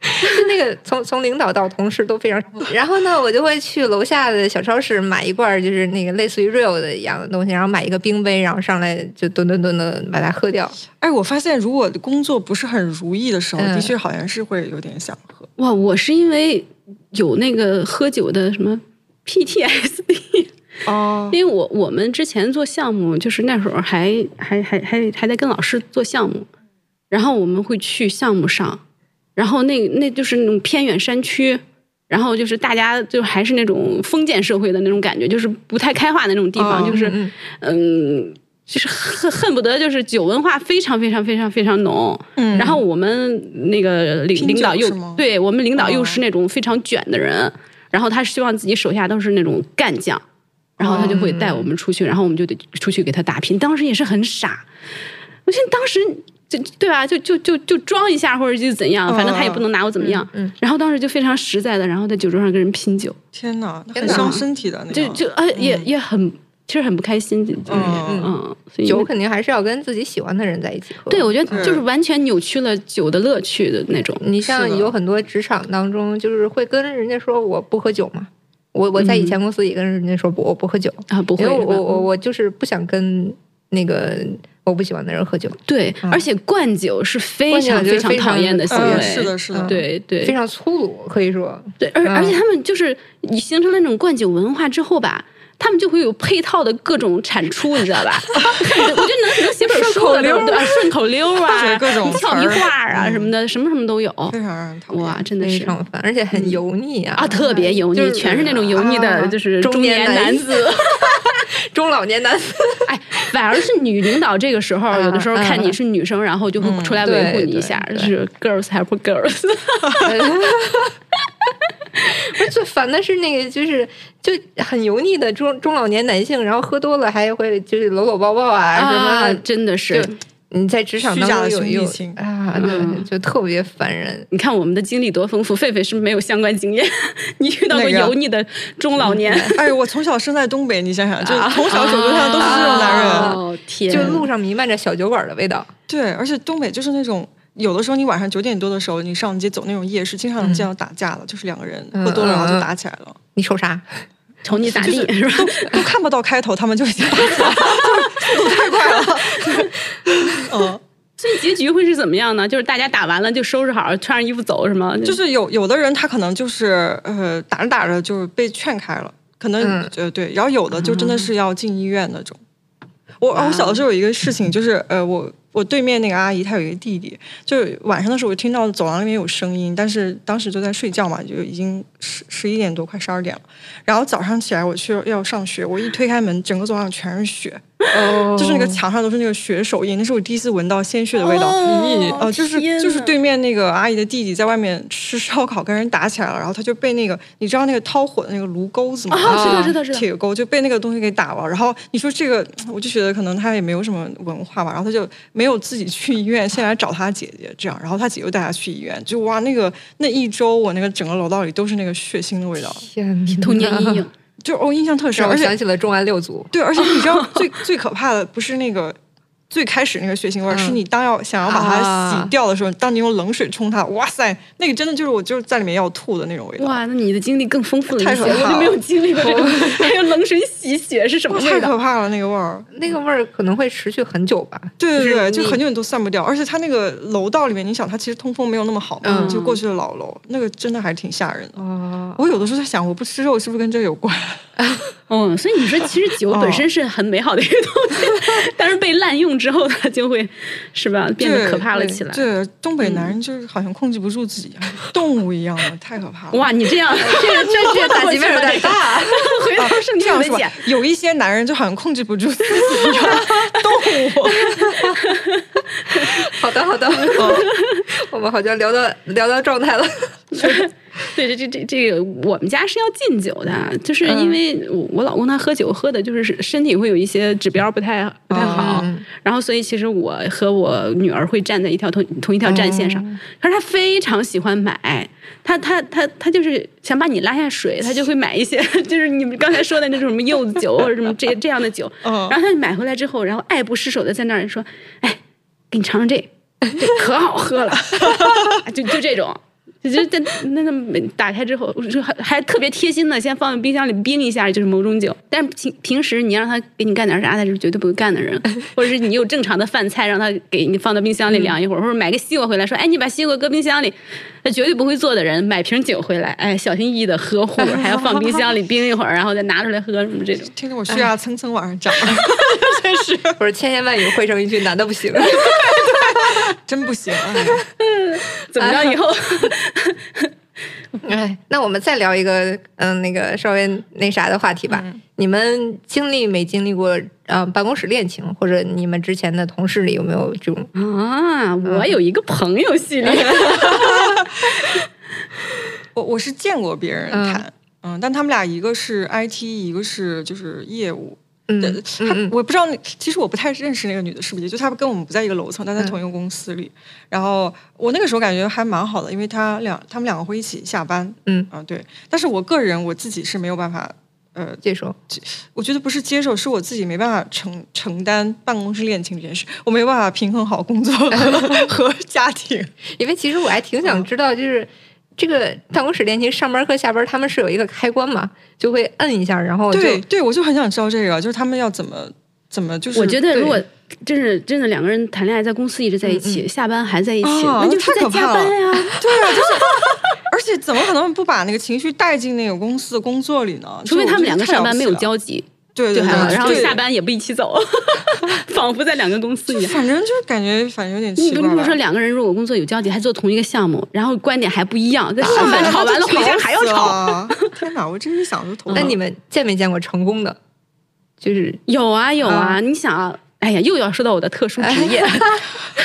就那个从从领导到同事都非常，然后呢，我就会去楼下的小超市买一罐就是那个类似于 real 的一样的东西，然后买一个冰杯，然后上来就吨吨吨的把它喝掉。哎，我发现如果工作不是很如意的时候，嗯的确好像是会有点想喝。哇，我是因为有那个喝酒的什么 PTSD，哦，因为我我们之前做项目，就是那时候还还还还还在跟老师做项目，然后我们会去项目上，然后那那就是那种偏远山区，然后就是大家就还是那种封建社会的那种感觉，就是不太开化的那种地方，哦就是嗯嗯。就是恨恨不得就是酒文化非常非常非常非常浓，嗯然后我们那个领领导又对我们领导又哦是那种非常卷的人，然后他希望自己手下都是那种干将，然后他就会带我们出去，然后我们就得出去给他打拼。当时也是很傻，我现在当时就对吧，就就就就装一下或者就怎样，反正他也不能拿我怎么样。嗯嗯然后当时就非常实在的，然后在酒桌上跟人拼酒，天哪，很伤身体的那个。就就呃也也很其实很不开心，就是嗯。嗯，所以酒肯定还是要跟自己喜欢的人在一起喝。对我觉得就是完全扭曲了酒的乐趣的那种。你像有很多职场当中，就是会跟人家说我不喝酒嘛。我我在以前公司也跟人家说不我不喝酒，啊，不会因为，我我我就是不想跟那个我不喜欢的人喝酒，对，而且灌酒是非常非常常讨厌的行嗯，为，是的，是的，嗯。对对。非常粗鲁，可以说。对，而嗯。而且他们就是你形成了那种灌酒文化之后吧。他们就会有配套的各种产出，你知道吧？我觉得能能写本书了，对吧？顺口溜啊对，各种俏皮话啊什么的，什么什么都有。哇，真的是非常烦，而且很油腻啊！啊，特别油腻，就是全是那种油腻的，啊就是中年年男子。中老年男子。哎，反而是女领导这个时候，有的时候看你是女生，然后就会出来维护你一下，就是 girls help girls。我最烦的是那个，就是就很油腻的中中老年男性，然后喝多了还会就是搂搂抱抱啊什么。真的是。你在职场当中有有兄弟情啊，对，嗯就特别烦人。你看我们的经历多丰富，狒狒是不是没有相关经验？你遇到过油腻的中老年？哎，我从小生在东北，你想想，就从小酒桌上都是这种男人。哦天，就路上弥漫着小酒馆的味道。对，而且东北就是那种。有的时候你晚上九点多的时候，你上街走那种夜市，经常能见到打架的，就是两个人喝多了然后就打起来了。你瞅啥？瞅你咋地就是 是吧？都看不到开头，他们就已经打起来了，速度太快了。嗯，所以结局会是怎么样呢？就是大家打完了就收拾好，穿上衣服走是吗？就是有有的人他可能就是呃打着打着就是被劝开了，可能、嗯呃对，然后有的就真的是要进医院那种。我我小的时候有一个事情，就是呃我我对面那个阿姨她有一个弟弟，就晚上的时候我听到走廊里面有声音，但是当时就在睡觉嘛，就已经十十一点多快十二点了。然后早上起来我去要上学，我一推开门，整个走廊全是雪，哦 就是那个墙上都是那个血手印，那是我第一次闻到鲜血的味道。哦呃，就是就是对面那个阿姨的弟弟在外面吃烧烤，跟人打起来了，然后他就被那个你知道那个掏火的那个炉钩子吗？啊，知道知道知道，铁钩就被那个东西给打了。然后你说这个，我就觉得可能他也没有什么文化吧，然后他就没有自己去医院，先来找他姐姐这样，然后他姐又带他去医院，就哇那个那一周我那个整个楼道里都是那个血腥的味道，天哪，童年阴影。就我印象特深，让我想起了重案六组。对，而且你知道最 最可怕的不是那个最开始那个血腥味儿，嗯是你当要想要把它啊洗掉的时候，当你用冷水冲它，哇塞，那个真的就是我就是在里面要吐的那种味道。哇，那你的经历更丰富了一些，太可怕了我就没有经历过这种，还有冷水洗血是什么太味道？可怕了，那个味儿。那个味儿可能会持续很久吧。对对对，就就很久你都散不掉，而且它那个楼道里面，你想它其实通风没有那么好嘛，嗯就过去的老楼，那个真的还挺吓人的。哦，我有的时候在想，我不吃肉是不是跟这个有关？嗯，所以你说，其实酒本身是很美好的一个东西，但是被滥用之后，它就会是吧，变得可怕了起来。对，东北男人就是好像控制不住自己，动物一样的，太可怕了。哇，你这样，这个这这个打击面有点大。回头圣这样是吧经里面讲，？有一些男人就好像控制不住自己一样，动物。好的，好的，我们好像聊到聊到状态了。对，这这这这个，我们家是要禁酒的，就是因为我我老公他喝酒喝的就是身体会有一些指标不太不太好，嗯然后所以其实我和我女儿会站在一条同同一条战线上，可是他非常喜欢买，他他他他就是想把你拉下水，他就会买一些 就是你们刚才说的那种什么柚子酒或者什么这这样的酒，嗯。然后他就买回来之后，然后爱不释手的在那儿说，哎，给你尝尝这，这可好喝了，就就这种。就在那那那打开之后，就还还特别贴心的，先放在冰箱里冰一下，就是某种酒。但是平平时你让他给你干点啥，他是绝对不会干的人。或者是你有正常的饭菜，让他给你放到冰箱里凉一会儿，或者买个西瓜回来，说，哎，你把西瓜搁冰箱里，他绝对不会做的人，买瓶酒回来，哎，小心翼翼的呵护，还要放冰箱里冰一会儿，然后再拿出来喝，什么这种。听着我血压蹭蹭往上涨，真是我说千言万语汇成一句男的不行。真不行。啊 怎么着以后？哎，那我们再聊一个嗯、那个稍微那啥的话题吧。你们经历没经历过呃办公室恋情，或者你们之前的同事里有没有这种？啊，我有一个朋友系列，我我是见过别人谈，嗯但他们俩一个是 IT，一个是就是业务。嗯呃他我不知道，其实我不太认识那个女的是不是，就她跟我们不在一个楼层，但在同一个公司里。然后我那个时候感觉还蛮好的，因为她两他们两个会一起下班，嗯啊对。但是我个人我自己是没有办法，呃，接受？我觉得不是接受，是我自己没办法承承担办公室恋情这件事，我没有办法平衡好工作和 和家庭。因为其实我还挺想知道，就是这个办公室恋情上班和下班他们是有一个开关嘛，就会摁一下，然后对对，我就很想知道这个，就是他们要怎么怎么就是。我觉得如果真是真的两个人谈恋爱，在公司一直在一起，下班还在一起，啊那就是在太可怕了加班呀。对啊，就是，而且怎么可能不把那个情绪带进那个公司的工作里呢？除非他们两个上班没有，交集，对对就还好，对，然后下班也不一起走，仿佛在两个公司一样。反正就是感觉反正有点你比如。说两个人如果工作有交集，还做同一个项目，然后观点还不一样，在啊上班吵完了回家还要吵。天哪，我真是想就头疼。那你们见没见过成功的？就是有啊有啊，啊你想啊，哎呀，又要说到我的特殊职业。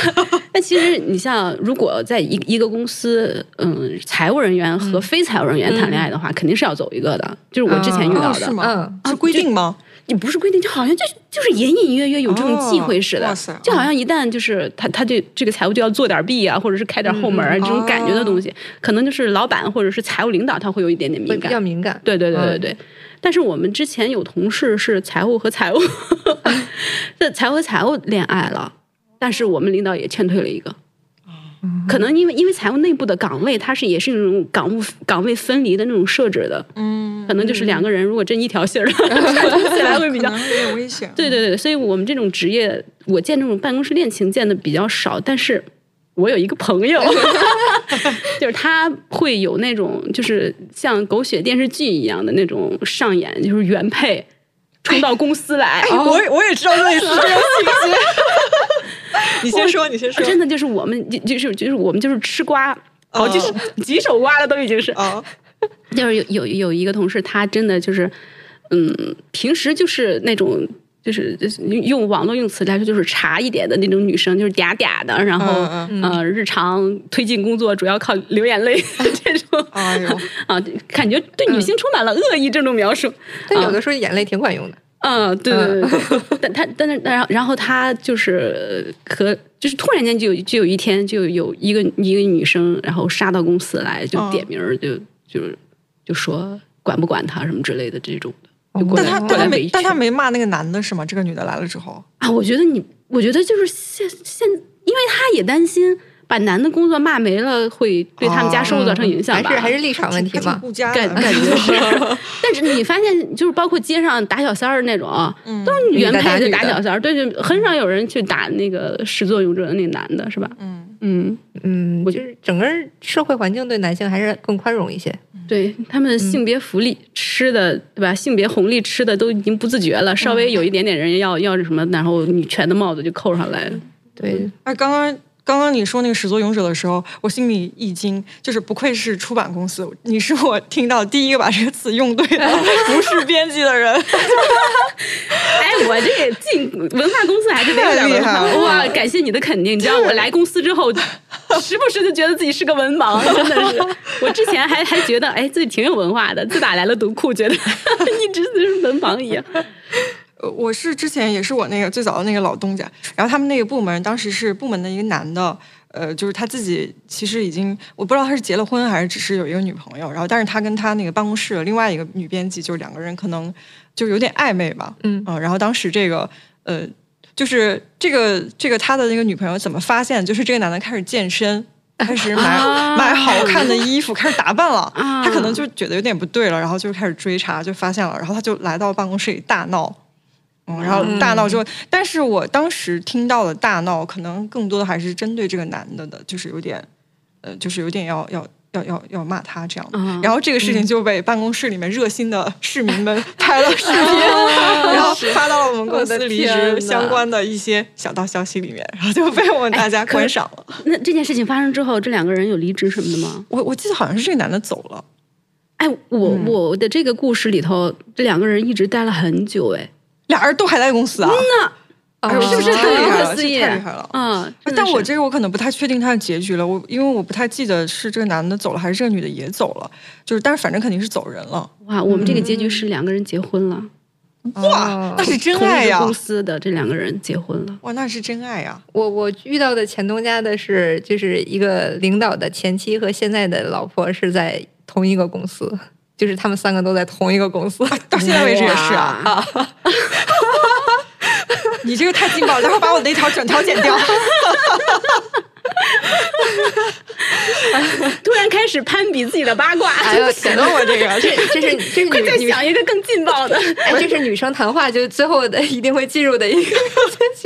那其实你像，如果在一一个公司，嗯，财务人员和非财务人员谈恋爱的话，肯定是要走一个的，就是我之前遇到的。哦是吗？嗯是规定吗？也不是规定，就好像就就是隐隐约约有这种忌讳似的，哦就好像一旦就是他他对这个财务就要做点弊啊，或者是开点后门啊、这种感觉的东西，可能就是老板或者是财务领导他会有一点点敏感比较。敏感。对对对对嗯对。但是我们之前有同事是财务和财务，这 财务和财务恋爱了，但是我们领导也劝退了一个。可能因为因为财务内部的岗位，它是也是那种岗务岗位分离的那种设置的，嗯，可能就是两个人如果真一条心儿，起来会比较有点危险。对对对，所以我们这种职业，我见这种办公室恋情见的比较少，但是我有一个朋友，就是他会有那种就是像狗血电视剧一样的那种上演，就是原配冲到公司来，哎，我也我也知道类似这种情节。你先说，你先说。真的就是我们就就是就是我们就是吃瓜。好几手几手瓜了，都已经是。哦，就是有有有一个同事，他真的就是，嗯，平时就是那种就是用网络用词来说，就是茶一点的那种女生，就是嗲嗲的，然后呃，日常推进工作主要靠流眼泪 这种。啊，感觉对女性充满了恶意这种描述。但有的时候眼泪挺管用的。嗯，对对对，但他但是然后然后他就是和就是突然间就有就有一天就有一个一个女生，然后杀到公司来，就点名就就是就说管不管他什么之类的这种的。但他但他没但他没骂那个男的是吗？这个女的来了之后啊，我觉得你我觉得就是现现，因为他也担心。把男的工作骂没了，会对他们家收入造成影响吧？还是还是立场问题嘛？感 感觉是。但是你发现，就是包括街上打小三儿那种，都是原配的打小三儿，对对，很少有人去打那个始作俑者的那男的，是吧？嗯嗯嗯，我觉得整个社会环境对男性还是更宽容一些。对他们性别福利吃的，对吧？性别红利吃的都已经不自觉了，稍微有一点点人要要什么，然后女权的帽子就扣上来了。对，哎，刚刚。刚刚你说那个始作俑者的时候，我心里一惊，就是不愧是出版公司，你是我听到第一个把这个词用对的，不是编辑的人。哎，我这个进文化公司还是得有点文化哇！感谢你的肯定，你知道我来公司之后，时不时就觉得自己是个文盲，真的是。我之前还还觉得哎自己挺有文化的，自打来了读库，觉得 一直都是文盲一样。呃，我是之前也是我那个最早的那个老东家，然后他们那个部门当时是部门的一个男的，呃，就是他自己其实已经我不知道他是结了婚还是只是有一个女朋友，然后但是他跟他那个办公室的另外一个女编辑，就是两个人可能就有点暧昧吧，嗯然后当时这个呃，就是这个这个他的那个女朋友怎么发现，就是这个男的开始健身，开始买买好看的衣服，开始打扮了，他可能就觉得有点不对了，然后就开始追查，就发现了，然后他就来到办公室里大闹。然后大闹之后，但是我当时听到的大闹，可能更多的还是针对这个男的的，就是有点，呃，就是有点要要要要要骂他这样。然后这个事情就被办公室里面热心的市民们 拍了视频，然后发到了我们公司离职相关的一些小道消息里面，然后就被我们大家观赏了。那这件事情发生之后，这两个人有离职什么的吗？我我记得好像是这个男的走了。哎，我我的这个故事里头，这两个人一直待了很久，哎。俩人都还在公司啊？那是不是太厉害了？太厉害了！嗯，但我这个我可能不太确定他的结局了。我因为我不太记得是这个男的走了还是这个女的也走了。就是，但是反正肯定是走人了。哇，我们这个结局是两个人结婚了。哇，那是真爱呀！公司的这两个人结婚了。哇，那是真爱呀！我我遇到的前东家的是，就是一个领导的前妻和现在的老婆是在同一个公司。就是他们三个都在同一个公司，到现在为止也是啊。你这个太劲爆了，待会把我那条整条剪掉。突然开始攀比自己的八卦，哎呦，显得我这个这这是这是快再想一个更劲爆的，哎，这是女生谈话就最后的一定会进入的一个。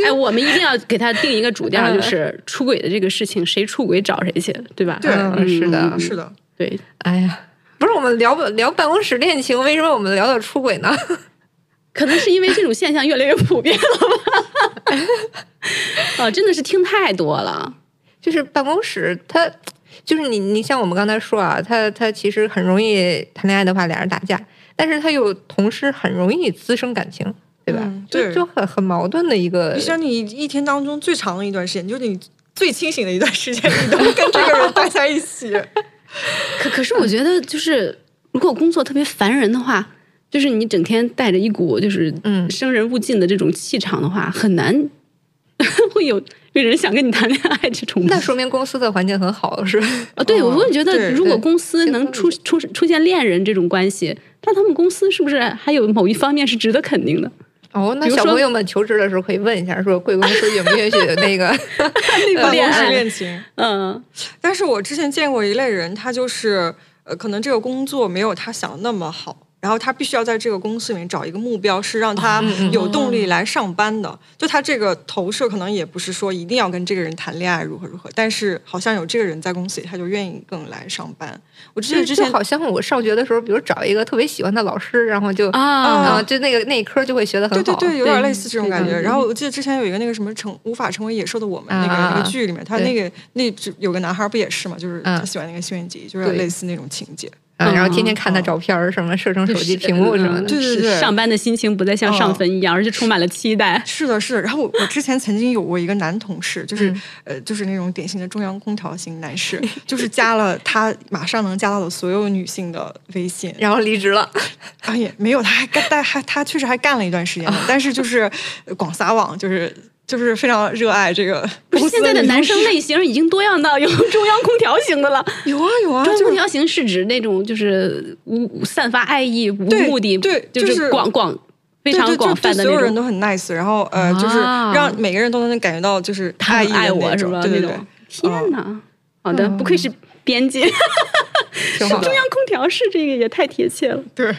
哎，我们一定要给他定一个主调，就是出轨的这个事情，谁出轨找谁去，对吧？对，是的，是的，对。哎呀。不是我们聊聊办公室恋情，为什么我们聊到出轨呢？可能是因为这种现象越来越普遍了吧？哦，真的是听太多了。就是办公室，他就是你，你像我们刚才说啊，他他其实很容易谈恋爱的话，俩人打架，但是他又同时很容易滋生感情，对吧？对，就很很矛盾的一个。你想，你一天当中最长的一段时间，就是你最清醒的一段时间，你都跟这个人待在一起。可可是，我觉得就是如果工作特别烦人的话，就是你整天带着一股就是嗯生人勿近的这种气场的话，很难 会有有人想跟你谈恋爱这种。那说明公司的环境很好，是吧？啊，对，我会觉得如果公司能出出出现恋人这种关系，那他们公司是不是还有某一方面是值得肯定的？哦，那小朋友们求职的时候可以问一下，说贵公司允不允许 那个办公室恋情？嗯，但是我之前见过一类人，他就是呃，可能这个工作没有他想的那么好。然后他必须要在这个公司里面找一个目标，是让他嗯有动力来上班的。就他这个投射可能也不是说一定要跟这个人谈恋爱如何如何，但是好像有这个人在公司里，他就愿意更来上班。我记得之前好像我上学的时候，比如找一个特别喜欢的老师，然后就啊就那个那一科就会学得很好。对对对，有点类似这种感觉。然后我记得之前有一个那个什么成无法成为野兽的我们那个啊那个剧里面，他那个那只有个男孩不也是嘛，就是嗯他喜欢那个新垣结衣，就是类似那种情节。嗯，然后天天嗯看他照片儿，什么设成手机屏幕什么的。嗯对对对上班的心情不再像上坟一样，而且充满了期待。是的，是的。然后我我之前曾经有过一个男同事，就是、嗯呃，就是那种典型的中央空调型男士，就是加了他马上能加到的所有女性的微信。然后离职了，啊也没有，他还干，但还他确实还干了一段时间的，但是就是呃广撒网，就是就是非常热爱这个不是现在的男生类型已经多样到有 中央空调型的了。有啊有啊，中央空调型是指那种就是无散发爱意、无目的，对就就是广广非常广泛的对对所有。人都很 nice，然后呃，就是啊让每个人都能感觉到就是他爱我是吧？种对对对那种。天哪！好的，不愧是编辑，中。央空调是这个也太贴切了。对，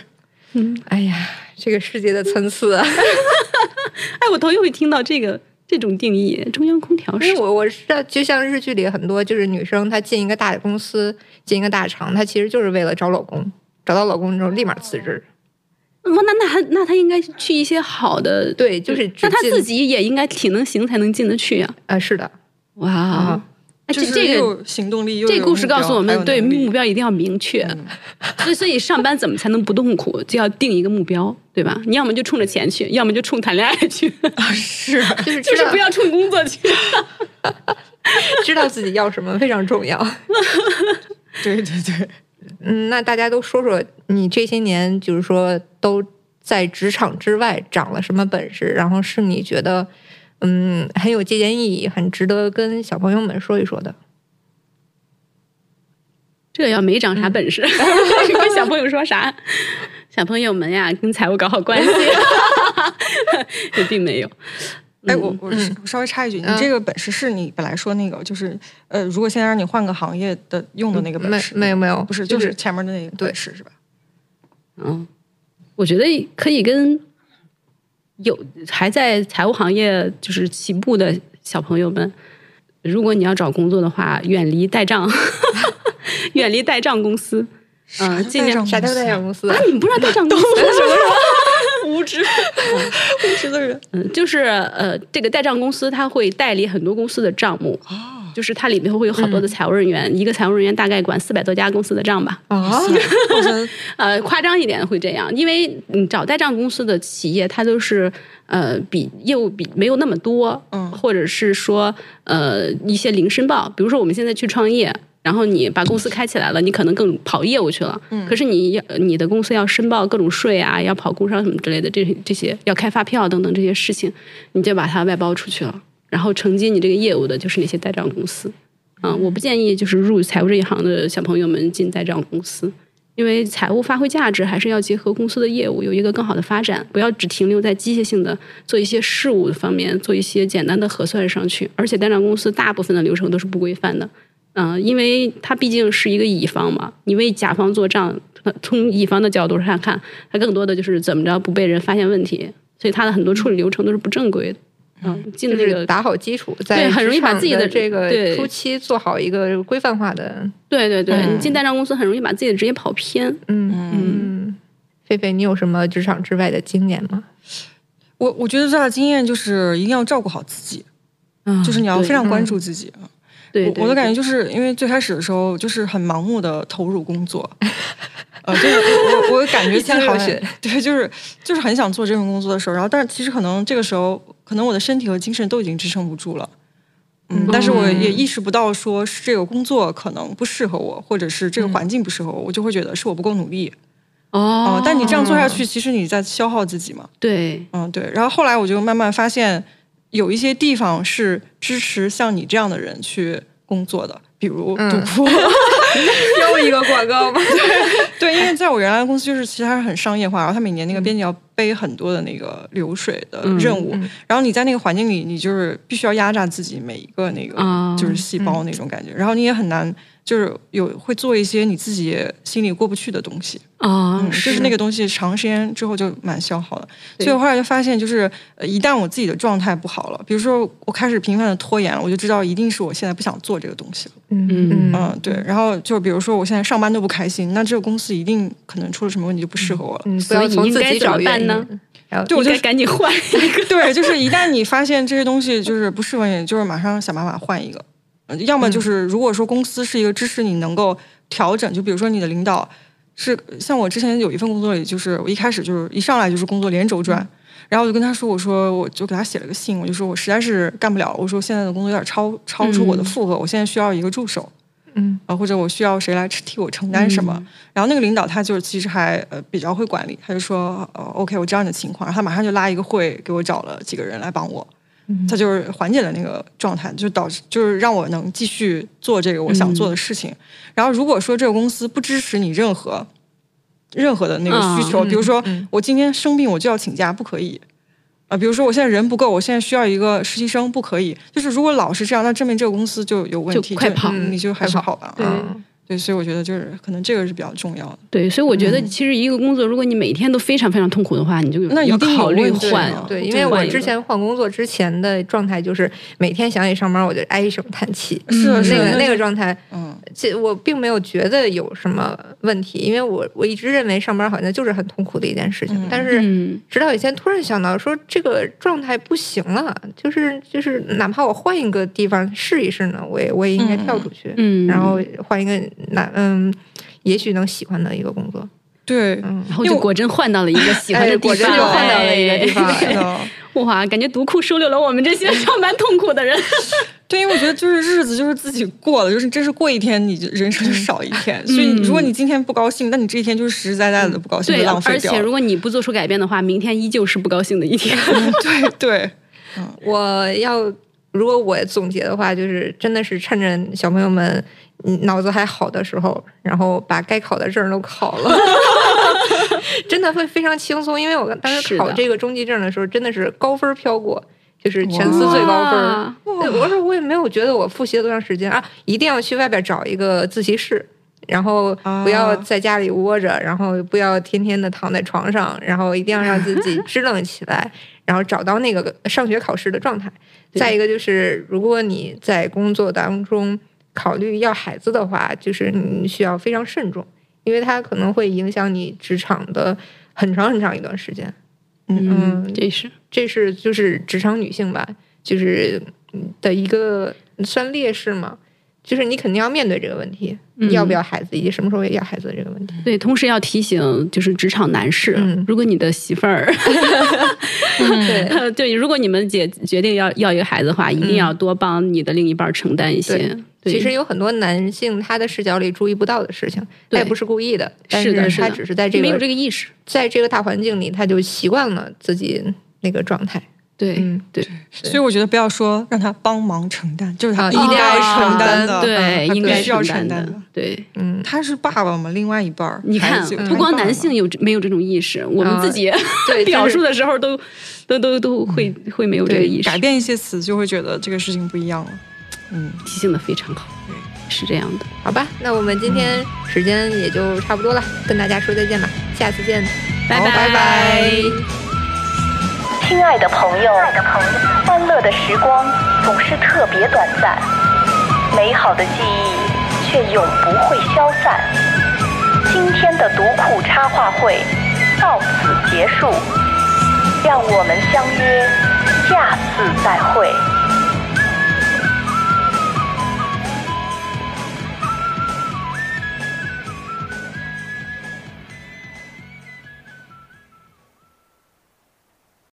嗯哎呀，这个世界的参差啊！哎，我头一回听到这个这种定义，中央空调是因为我我知道，就像日剧里很多就是女生，她进一个大的公司，进一个大厂，她其实就是为了找老公，找到老公之后立马辞职。那，那那她那她应该去一些好的，对，就是那她自己也应该体能行才能进得去呀、啊，是的，哇，就是这这个行动力，又这故事告诉我们，对目标一定要明确。嗯所以，所以上班怎么才能不痛苦？就要定一个目标，对吧？你要么就冲着钱去，要么就冲谈恋爱去，是 就是就是不要冲工作去。知道自己要什么非常重要。对对对。嗯，那大家都说说你这些年，就是说都在职场之外长了什么本事，然后是你觉得嗯很有借鉴意义、很值得跟小朋友们说一说的。这要没长啥本事，跟小朋友说啥？小朋友们呀，跟财务搞好关系，也并没有。哎，我我我稍微插一句，你嗯。这个本事是你本来说那个，就是呃，如果现在让你换个行业的用的那个本事，没有没有，不是，就就是前面的那个对。本事是吧？嗯，我觉得可以跟有还在财务行业就是起步的小朋友们，如果你要找工作的话，远离代账，远离代账公司。嗯，尽量啥叫代账公司啊？你们不知道代账公司是什么？无知无知的人嗯，就是呃，这个代账公司它会代理很多公司的账目，就是它里面会有好多的财务人员，一个财务人员大概管四百多家公司的账吧。啊？呃，夸张一点会这样，因为你找代账公司的企业，它都是呃比业务比没有那么多，嗯或者是说呃一些零申报，比如说我们现在去创业。然后你把公司开起来了，你可能更跑业务去了。嗯、可是你要你的公司要申报各种税啊，要跑工商什么之类的，这这些要开发票等等这些事情，你就把它外包出去了。然后承接你这个业务的就是那些代账公司。啊、我不建议就是入财务这一行的小朋友们进代账公司。因为财务发挥价值，还是要结合公司的业务，有一个更好的发展，不要只停留在机械性的做一些事务方面，做一些简单的核算上去。而且，代账公司大部分的流程都是不规范的，嗯、因为它毕竟是一个乙方嘛，你为甲方做账，从乙方的角度上看，它更多的就是怎么着不被人发现问题，所以它的很多处理流程都是不正规的。嗯，进就是那个打好基础，在对很容易把自己的的这个对初期做好一个规范化的。对对对，嗯你进代账公司很容易把自己的职业跑偏。嗯嗯，菲菲，你有什么职场之外的经验吗？我我觉得最大的经验就是一定要照顾好自己，嗯就是你要非常关注自己。对，我我的感觉觉就是因为最开始的时候就是很盲目的投入工作，呃，就是我我我感觉自己好像对，就是就是很想做这份工作的时候，然后但是其实可能这个时候可能我的身体和精神都已经支撑不住了。嗯，但是我也意识不到，说是这个工作可能不适合我，或者是这个环境不适合我，我就会觉得是我不够努力。哦哦、但你这样做下去，其实你在消耗自己嘛。对，嗯，对。然后后来我就慢慢发现，有一些地方是支持像你这样的人去工作的，比如嗯读库。又一个广告吗？对，因为在我原来的公司，就是其实很商业化，然后他每年那个编辑要背很多的那个流水的任务，然后你在那个环境里，你就是必须要压榨自己每一个那个啊。就是细胞那种感觉，然后你也很难就是有会做一些你自己心里过不去的东西。啊嗯，就是那个东西长时间之后就蛮消耗的，所以我后来就发现，就是呃一旦我自己的状态不好了，比如说我开始频繁的拖延了，我就知道一定是我现在不想做这个东西了。嗯嗯，对。然后就比如说我现在上班都不开心，那这个公司一定可能出了什么问题就不适合我了。嗯，所以要从自应该怎么己找原因办呢。然后对我就赶紧换一个。对，就是一旦你发现这些东西就是不适合你，就是马上想办法换一个。呃要么就是如果说公司是一个支持你能够调整，就比如说你的领导是像我之前有一份工作里，就是我一开始就是一上来就是工作连轴转。然后我就跟他说：“我说，我就给他写了个信，我就说我实在是干不了了。我说现在的工作有点超超出我的负荷，我现在需要一个助手。嗯啊，或者我需要谁来替我承担什么。然后那个领导他就是其实还呃比较会管理，他就说呃 OK，我知道你的情况，然后他马上就拉一个会给我找了几个人来帮我，他就是缓解了那个状态，就导致就是让我能继续做这个我想做的事情。然后如果说这个公司不支持你任何任何的那个需求，嗯比如说嗯我今天生病我就要请假，不可以。啊，比如说我现在人不够，我现在需要一个实习生，不可以。就是如果老是这样，那证明这个公司就有问题，就快跑嗯你就还是快跑跑吧。对嗯对，所以我觉得就是可能这个是比较重要的。对，所以我觉得其实一个工作，如果你每天都非常非常痛苦的话，你就那一定有要考虑换啊。对，因为我之前换工作之前的状态就是每天想起上班我就唉声叹气，是那个那个状态，嗯，这我并没有觉得有什么问题，因为我我一直认为上班好像就是很痛苦的一件事情，嗯但是嗯，直到以前突然想到说这个状态不行了，就是就是哪怕我换一个地方试一试呢，我也我也应该跳出去，嗯然后换一个哪嗯，也许能喜欢的一个工作，对，嗯，然后就果真换到了一个喜欢的哎地方，果真就换到了一个地方是的。哇，感觉独库收留了我们这些上班痛苦的人。对，因为我觉得就是日子就是自己过的，就是真是过一天，你就人生就少一天。嗯所以如果你今天不高兴，那你这一天就是实实在在的不高兴，浪费掉。而且如果你不做出改变的话，明天依旧是不高兴的一天。对对，我要如果我总结的话，就是真的是趁着小朋友们嗯脑子还好的时候，然后把该考的证都考了，真的会非常轻松。因为我当时考这个中级证的时候，真的是高分飘过，就是全司最高分我说我也没有觉得我复习了多长时间啊，一定要去外边找一个自习室。然后不要啊在家里窝着，然后不要天天的躺在床上，然后一定要让自己支棱起来，然后找到那个上学考试的状态。再一个就是，如果你在工作当中考虑要孩子的话，就是你需要非常慎重，因为它可能会影响你职场的很长很长一段时间。嗯，嗯这是这是就是职场女性吧，就是嗯的一个算劣势嘛，就是你肯定要面对这个问题，嗯要不要孩子，以及什么时候要孩子的这个问题。对。同时要提醒，就是职场男士，嗯如果你的媳妇儿，对，对，如果你们决决定要要一个孩子的话，一定要多帮你的另一半承担一些。其实有很多男性他的视角里注意不到的事情，他也不是故意的，但是的，他只是在这个没有这个意识。在这个大环境里，他就习惯了自己那个状态。对，嗯，对，所以我觉得不要说让他帮忙承担，就是他啊应该一定要承担的，对，应该需要承担的。对，嗯，他是爸爸嘛，另外一半儿，你看不光男性有没有这种意识，我们啊自己对 表述的时候都都都都会会没有这个意识。改，变一些词，就会觉得这个事情不一样了。嗯，提醒的非常好，是这样的。好吧，那我们今天时间也就差不多了，跟大家说再见吧，下次见，拜拜拜拜亲爱的朋友，欢乐的时光总是特别短暂，美好的记忆却永不会消散。今天的读库插画会到此结束，让我们相约下次再会。